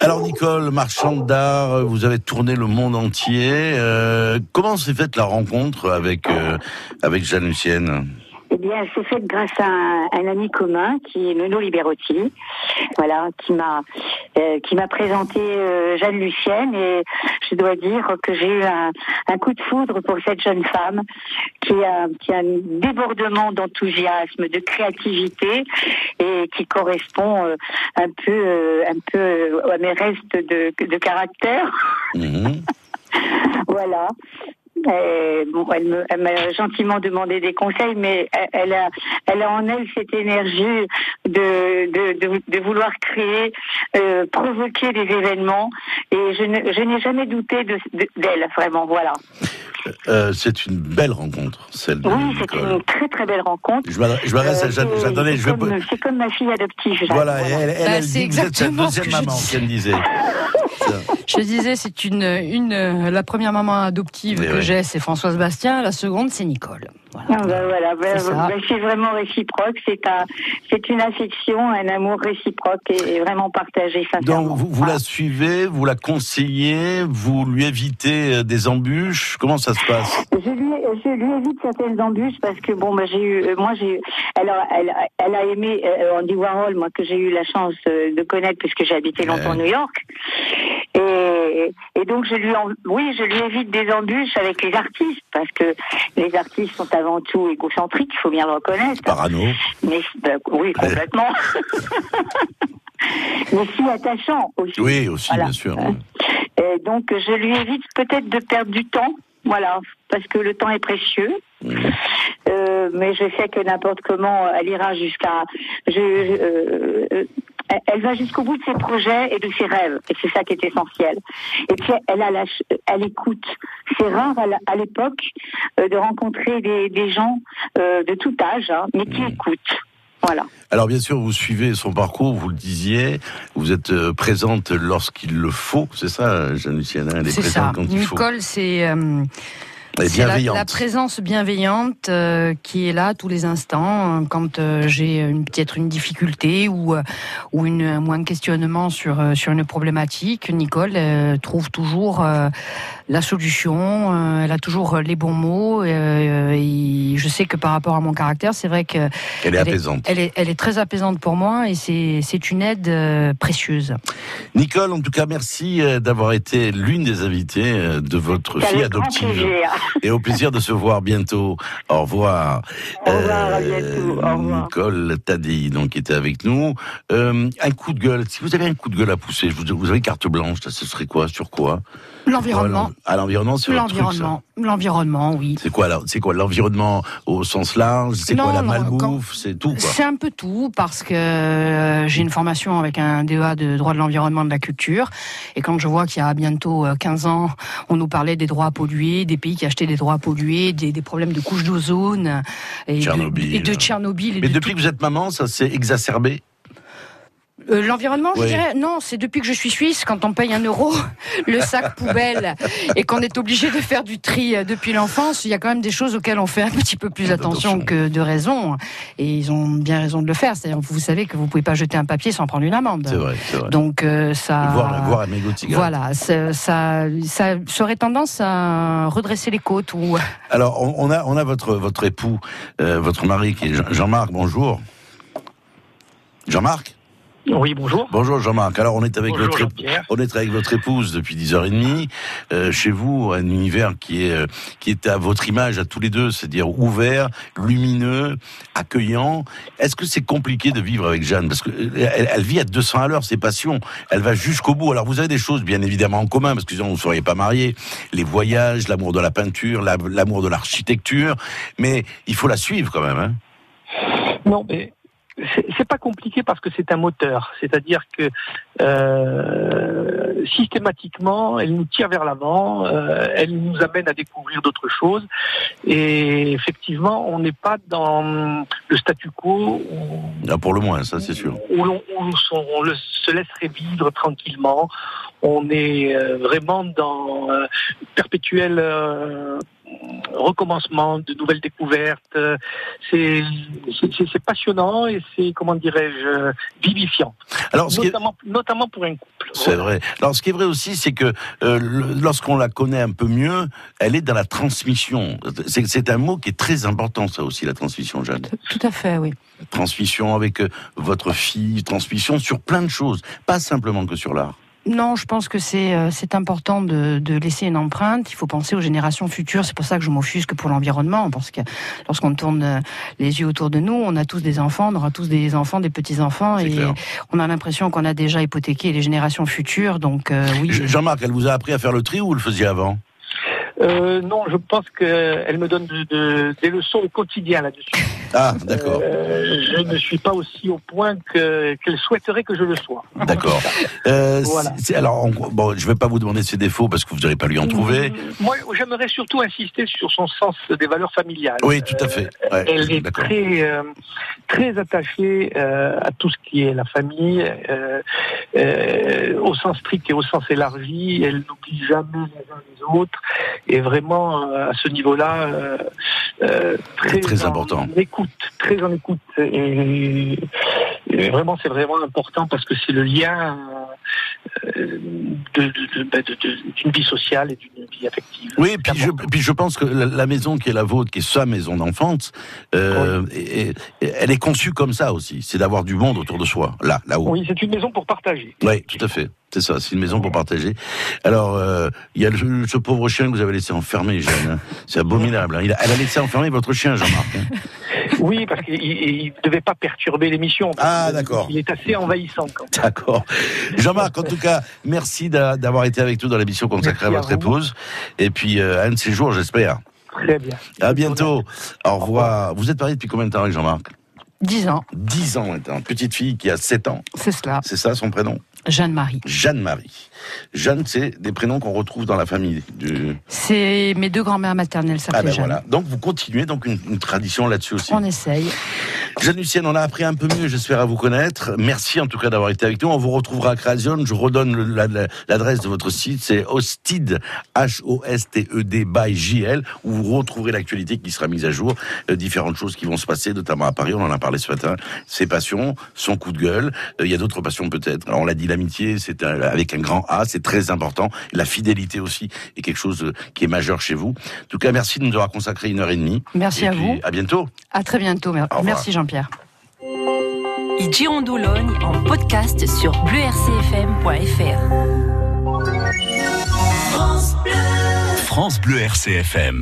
Alors Nicole, marchande d'art, vous avez tourné le monde entier. Euh, comment s'est faite la rencontre avec euh, avec Jeanne Lucienne eh bien, c'est fait grâce à un, un, ami commun qui est Meno Liberotti, voilà, qui m'a euh, qui m'a présenté euh, Jeanne Lucienne et je dois dire que j'ai eu un, un, coup de foudre pour cette jeune femme qui a, qui a un débordement d'enthousiasme, de créativité et qui correspond euh, un peu un peu à mes restes de, de caractère. Mmh. *laughs* voilà. Elle m'a gentiment demandé des conseils, mais elle a, elle a en elle cette énergie de, vouloir créer, euh, provoquer des événements, et je, n'ai jamais douté de, d'elle, vraiment, voilà. Euh, c'est une belle rencontre, celle de Oui, c'est une très très belle rencontre. Je m'adresse à Jeanne. Euh, Jeanne c'est, comme, ma fille adoptive. Jeanne, voilà, elle, elle, bah, elle dit que vous êtes sa deuxième maman, qu'elle disait. *laughs* Je disais, c'est une, une, la première maman adoptive Mais que j'ai, c'est Françoise Bastien. La seconde, c'est Nicole. Voilà. Ah bah voilà, bah, C'est bah, vraiment réciproque. C'est un, c'est une affection, un amour réciproque et, et vraiment partagé. Sincèrement. Donc vous, vous la suivez, vous la conseillez, vous lui évitez euh, des embûches? Comment ça se passe? Je lui, je lui évite certaines embûches parce que bon, j'ai eu, euh, moi j'ai, elle, a- elle, elle a aimé euh, Andy Warhol, moi que j'ai eu la chance euh, de connaître puisque j'ai habité longtemps à New York. Et, et donc je lui, en, oui, je lui évite des embûches avec les artistes parce que les artistes sont avant tout égocentriques, il faut bien le reconnaître. Parano. Mais bah, oui, complètement. *laughs* Mais si attachant aussi. Oui, aussi, Voilà. bien sûr. Et donc je lui évite peut-être de perdre du temps, voilà, parce que le temps est précieux. Euh, mais je sais que n'importe comment, elle ira jusqu'à. Je, euh, elle va jusqu'au bout de ses projets et de ses rêves, et c'est ça qui est essentiel. Et puis elle a la, elle écoute. C'est rare à l'époque euh, de rencontrer des, des gens euh, de tout âge, hein, mais qui écoutent. Voilà. Alors bien sûr, vous suivez son parcours, vous le disiez, vous êtes euh, présente lorsqu'il le faut, c'est ça, Jeanne Lucienne, hein, elle est C'est présente ça. quand il faut. Nicole, c'est euh, La, présence bienveillante euh, qui est là tous les instants euh, quand euh, j'ai une- peut-être une difficulté ou euh, ou une un moins de questionnement sur euh, sur une problématique. Nicole euh, trouve toujours euh, la solution. euh, elle a toujours les bons mots. euh, et je sais que par rapport à mon caractère, c'est vrai que Elle est apaisante. Elle est, elle est très apaisante pour moi et c'est une aide euh, précieuse. Nicole, en tout cas, merci d'avoir été l'une des invitées de votre fille adoptive. plaisir. Et au plaisir de se voir bientôt. Au revoir. Au revoir, à bientôt. Au revoir. Nicole Tadei, donc, qui était avec nous. Euh, un coup de gueule. Si vous avez un coup de gueule à pousser, vous, vous avez carte blanche, ça, ce serait quoi Sur quoi? L'environnement. À l'environnement, c'est. L'environnement. L'environnement, oui. C'est quoi, C'est quoi l'environnement au sens large? C'est quoi la malbouffe? C'est tout. C'est un peu tout parce que euh, j'ai une formation avec un DEA de droit de l'environnement et de la culture et quand je vois qu'il y a bientôt euh, 15 ans, on nous parlait des droits à polluer, des pays qui achetaient des droits à polluer, des, des problèmes de couches d'ozone et, de- Tchernobyl. et de Tchernobyl. et Mais de depuis que vous êtes maman, ça s'est exacerbé? Euh, L'environnement, Oui. je dirais, non, c'est depuis que je suis suisse, quand on paye un euro *laughs* le sac poubelle et qu'on est obligé de faire du tri euh, depuis l'enfance, il y a quand même des choses auxquelles on fait un petit peu plus attention que de raison. Et ils ont bien raison de le faire. C'est-à-dire, vous savez que vous pouvez pas jeter un papier sans prendre une amende. C'est vrai, c'est vrai. Donc euh, ça. Voir, voir. Voilà, ça, ça, ça, aurait tendance à redresser les côtes ou. *laughs* Alors, on, on a, on a votre, votre époux, euh, votre mari, qui est Jean- Jean-Marc, bonjour. Jean-Marc? Oui, bonjour. Bonjour Jean-Marc. Alors, on est avec Bonjour, votre, on est avec votre épouse depuis 10h30. Euh, chez vous, un univers qui est, euh, qui est à votre image, à tous les deux, c'est-à-dire ouvert, lumineux, accueillant. Est-ce que c'est compliqué de vivre avec Jeanne? Parce que euh, elle, elle vit à 200 à l'heure, ses passions. Elle va jusqu'au bout. Alors, vous avez des choses, bien évidemment, en commun, parce que sinon, vous ne seriez pas mariés. Les voyages, l'amour de la peinture, la- l'amour de l'architecture. Mais il faut la suivre quand même, hein Non, mais c'est pas compliqué parce que c'est un moteur, c'est-à-dire que euh, systématiquement, elle nous tire vers l'avant, euh, elle nous amène à découvrir d'autres choses, et effectivement, on n'est pas dans le statu quo où, Ah, pour le moins, ça c'est sûr. où on le- se laisserait vivre tranquillement. On est euh, vraiment dans euh, perpétuel euh, recommencement, de nouvelles découvertes. Euh, C'est passionnant et c'est, comment dirais-je, vivifiant. Alors, ce qui est- notamment, notamment pour un couple. C'est vrai. Alors, ce qui est vrai aussi, c'est que euh, lorsqu'on la connaît un peu mieux, elle est dans la transmission. C'est c'est un mot qui est très important, ça aussi, la transmission, Jeanne. Tout à fait, oui. Transmission avec euh, votre fille, transmission sur plein de choses, pas simplement que sur l'art. Non, je pense que c'est euh, c'est important de, de laisser une empreinte. Il faut penser aux générations futures. C'est pour ça que je m'offusque pour l'environnement, parce que lorsqu'on tourne euh, les yeux autour de nous, on a tous des enfants, on aura tous des enfants, des petits enfants, et on a l'impression qu'on a déjà hypothéqué les générations futures. Donc euh, oui. Je- Jean-Marc, elle vous a appris à faire le tri ou vous le faisiez avant? Euh, non, je pense qu'elle me donne de- de- des leçons au quotidien là-dessus. Ah, d'accord. Euh, je ne suis pas aussi au point que- qu'elle souhaiterait que je le sois. D'accord. Euh, Voilà. c'est- alors, on- bon, je vais pas vous demander ses défauts parce que vous n'aurez pas lui en trouver. Moi, j'aimerais surtout insister sur son sens des valeurs familiales. Oui, tout à fait. Ouais, Elle est très, euh, très attachée euh, à tout ce qui est la famille, euh, euh, au sens strict et au sens élargi. Elle n'oublie jamais les uns les autres. Et vraiment, euh, à ce niveau-là, euh, euh, très, Très en important. écoute, très en écoute. Et, et vraiment, c'est vraiment important parce que c'est le lien euh, bah, d'une vie sociale et d'une vie affective. Oui, puis je, puis je pense que la, maison qui est la vôtre, qui est sa maison d'enfance, euh, elle est conçue comme ça aussi. C'est d'avoir du monde autour de soi, là, là-haut. Oui, c'est une maison pour partager. Oui, tout à fait. C'est ça, c'est une maison pour partager. Alors, euh, il y a le- ce pauvre chien que vous avez laissé enfermer, Jeanne. hein. C'est abominable. hein. Il a- elle a laissé enfermer votre chien, Jean-Marc. hein. Oui, parce qu'il ne devait pas perturber l'émission. Ah, d'accord. Il est assez envahissant. Quand même. D'accord. Jean-Marc, en tout cas, merci d'a- d'avoir été avec nous dans l'émission consacrée à Merci à votre épouse. Et puis, euh, un de ces jours, j'espère. Très bien. À bientôt. Au revoir. Vous êtes marié depuis combien de temps avec Jean-Marc? 10 ans, 10 ans maintenant. Petite fille qui a 7 ans. c'est cela. C'est ça son prénom? Jeanne-Marie. Jeanne-Marie. Jeanne, c'est des prénoms qu'on retrouve dans la famille. Du... C'est mes deux grands-mères maternelles Ah s'appelaient ben Jeanne. voilà. Donc vous continuez donc une, une tradition là-dessus aussi. On essaye. Jeanne Lucienne, on a appris un peu mieux, j'espère, à vous connaître. Merci en tout cas d'avoir été avec nous. On vous retrouvera à Création. Je redonne le- la- la- l'adresse de votre site. C'est Hosted, H-O-S-T-E-D by JL, où vous retrouverez l'actualité qui sera mise à jour. Euh, différentes choses qui vont se passer, notamment à Paris. On en a parlé ce matin. Ses passions, son coup de gueule. Euh, Il y a d'autres passions peut-être. On l'a dit, l'amitié, c'est avec un grand A, c'est très important. La fidélité aussi est quelque chose euh, qui est majeur chez vous. En tout cas, merci de nous avoir consacré une heure et demie. Merci Et à puis, vous. À bientôt. À très bientôt. Merci Jean-Pierre. I Girondologne en podcast sur bleurcfm.fr. France Bleu RCFM.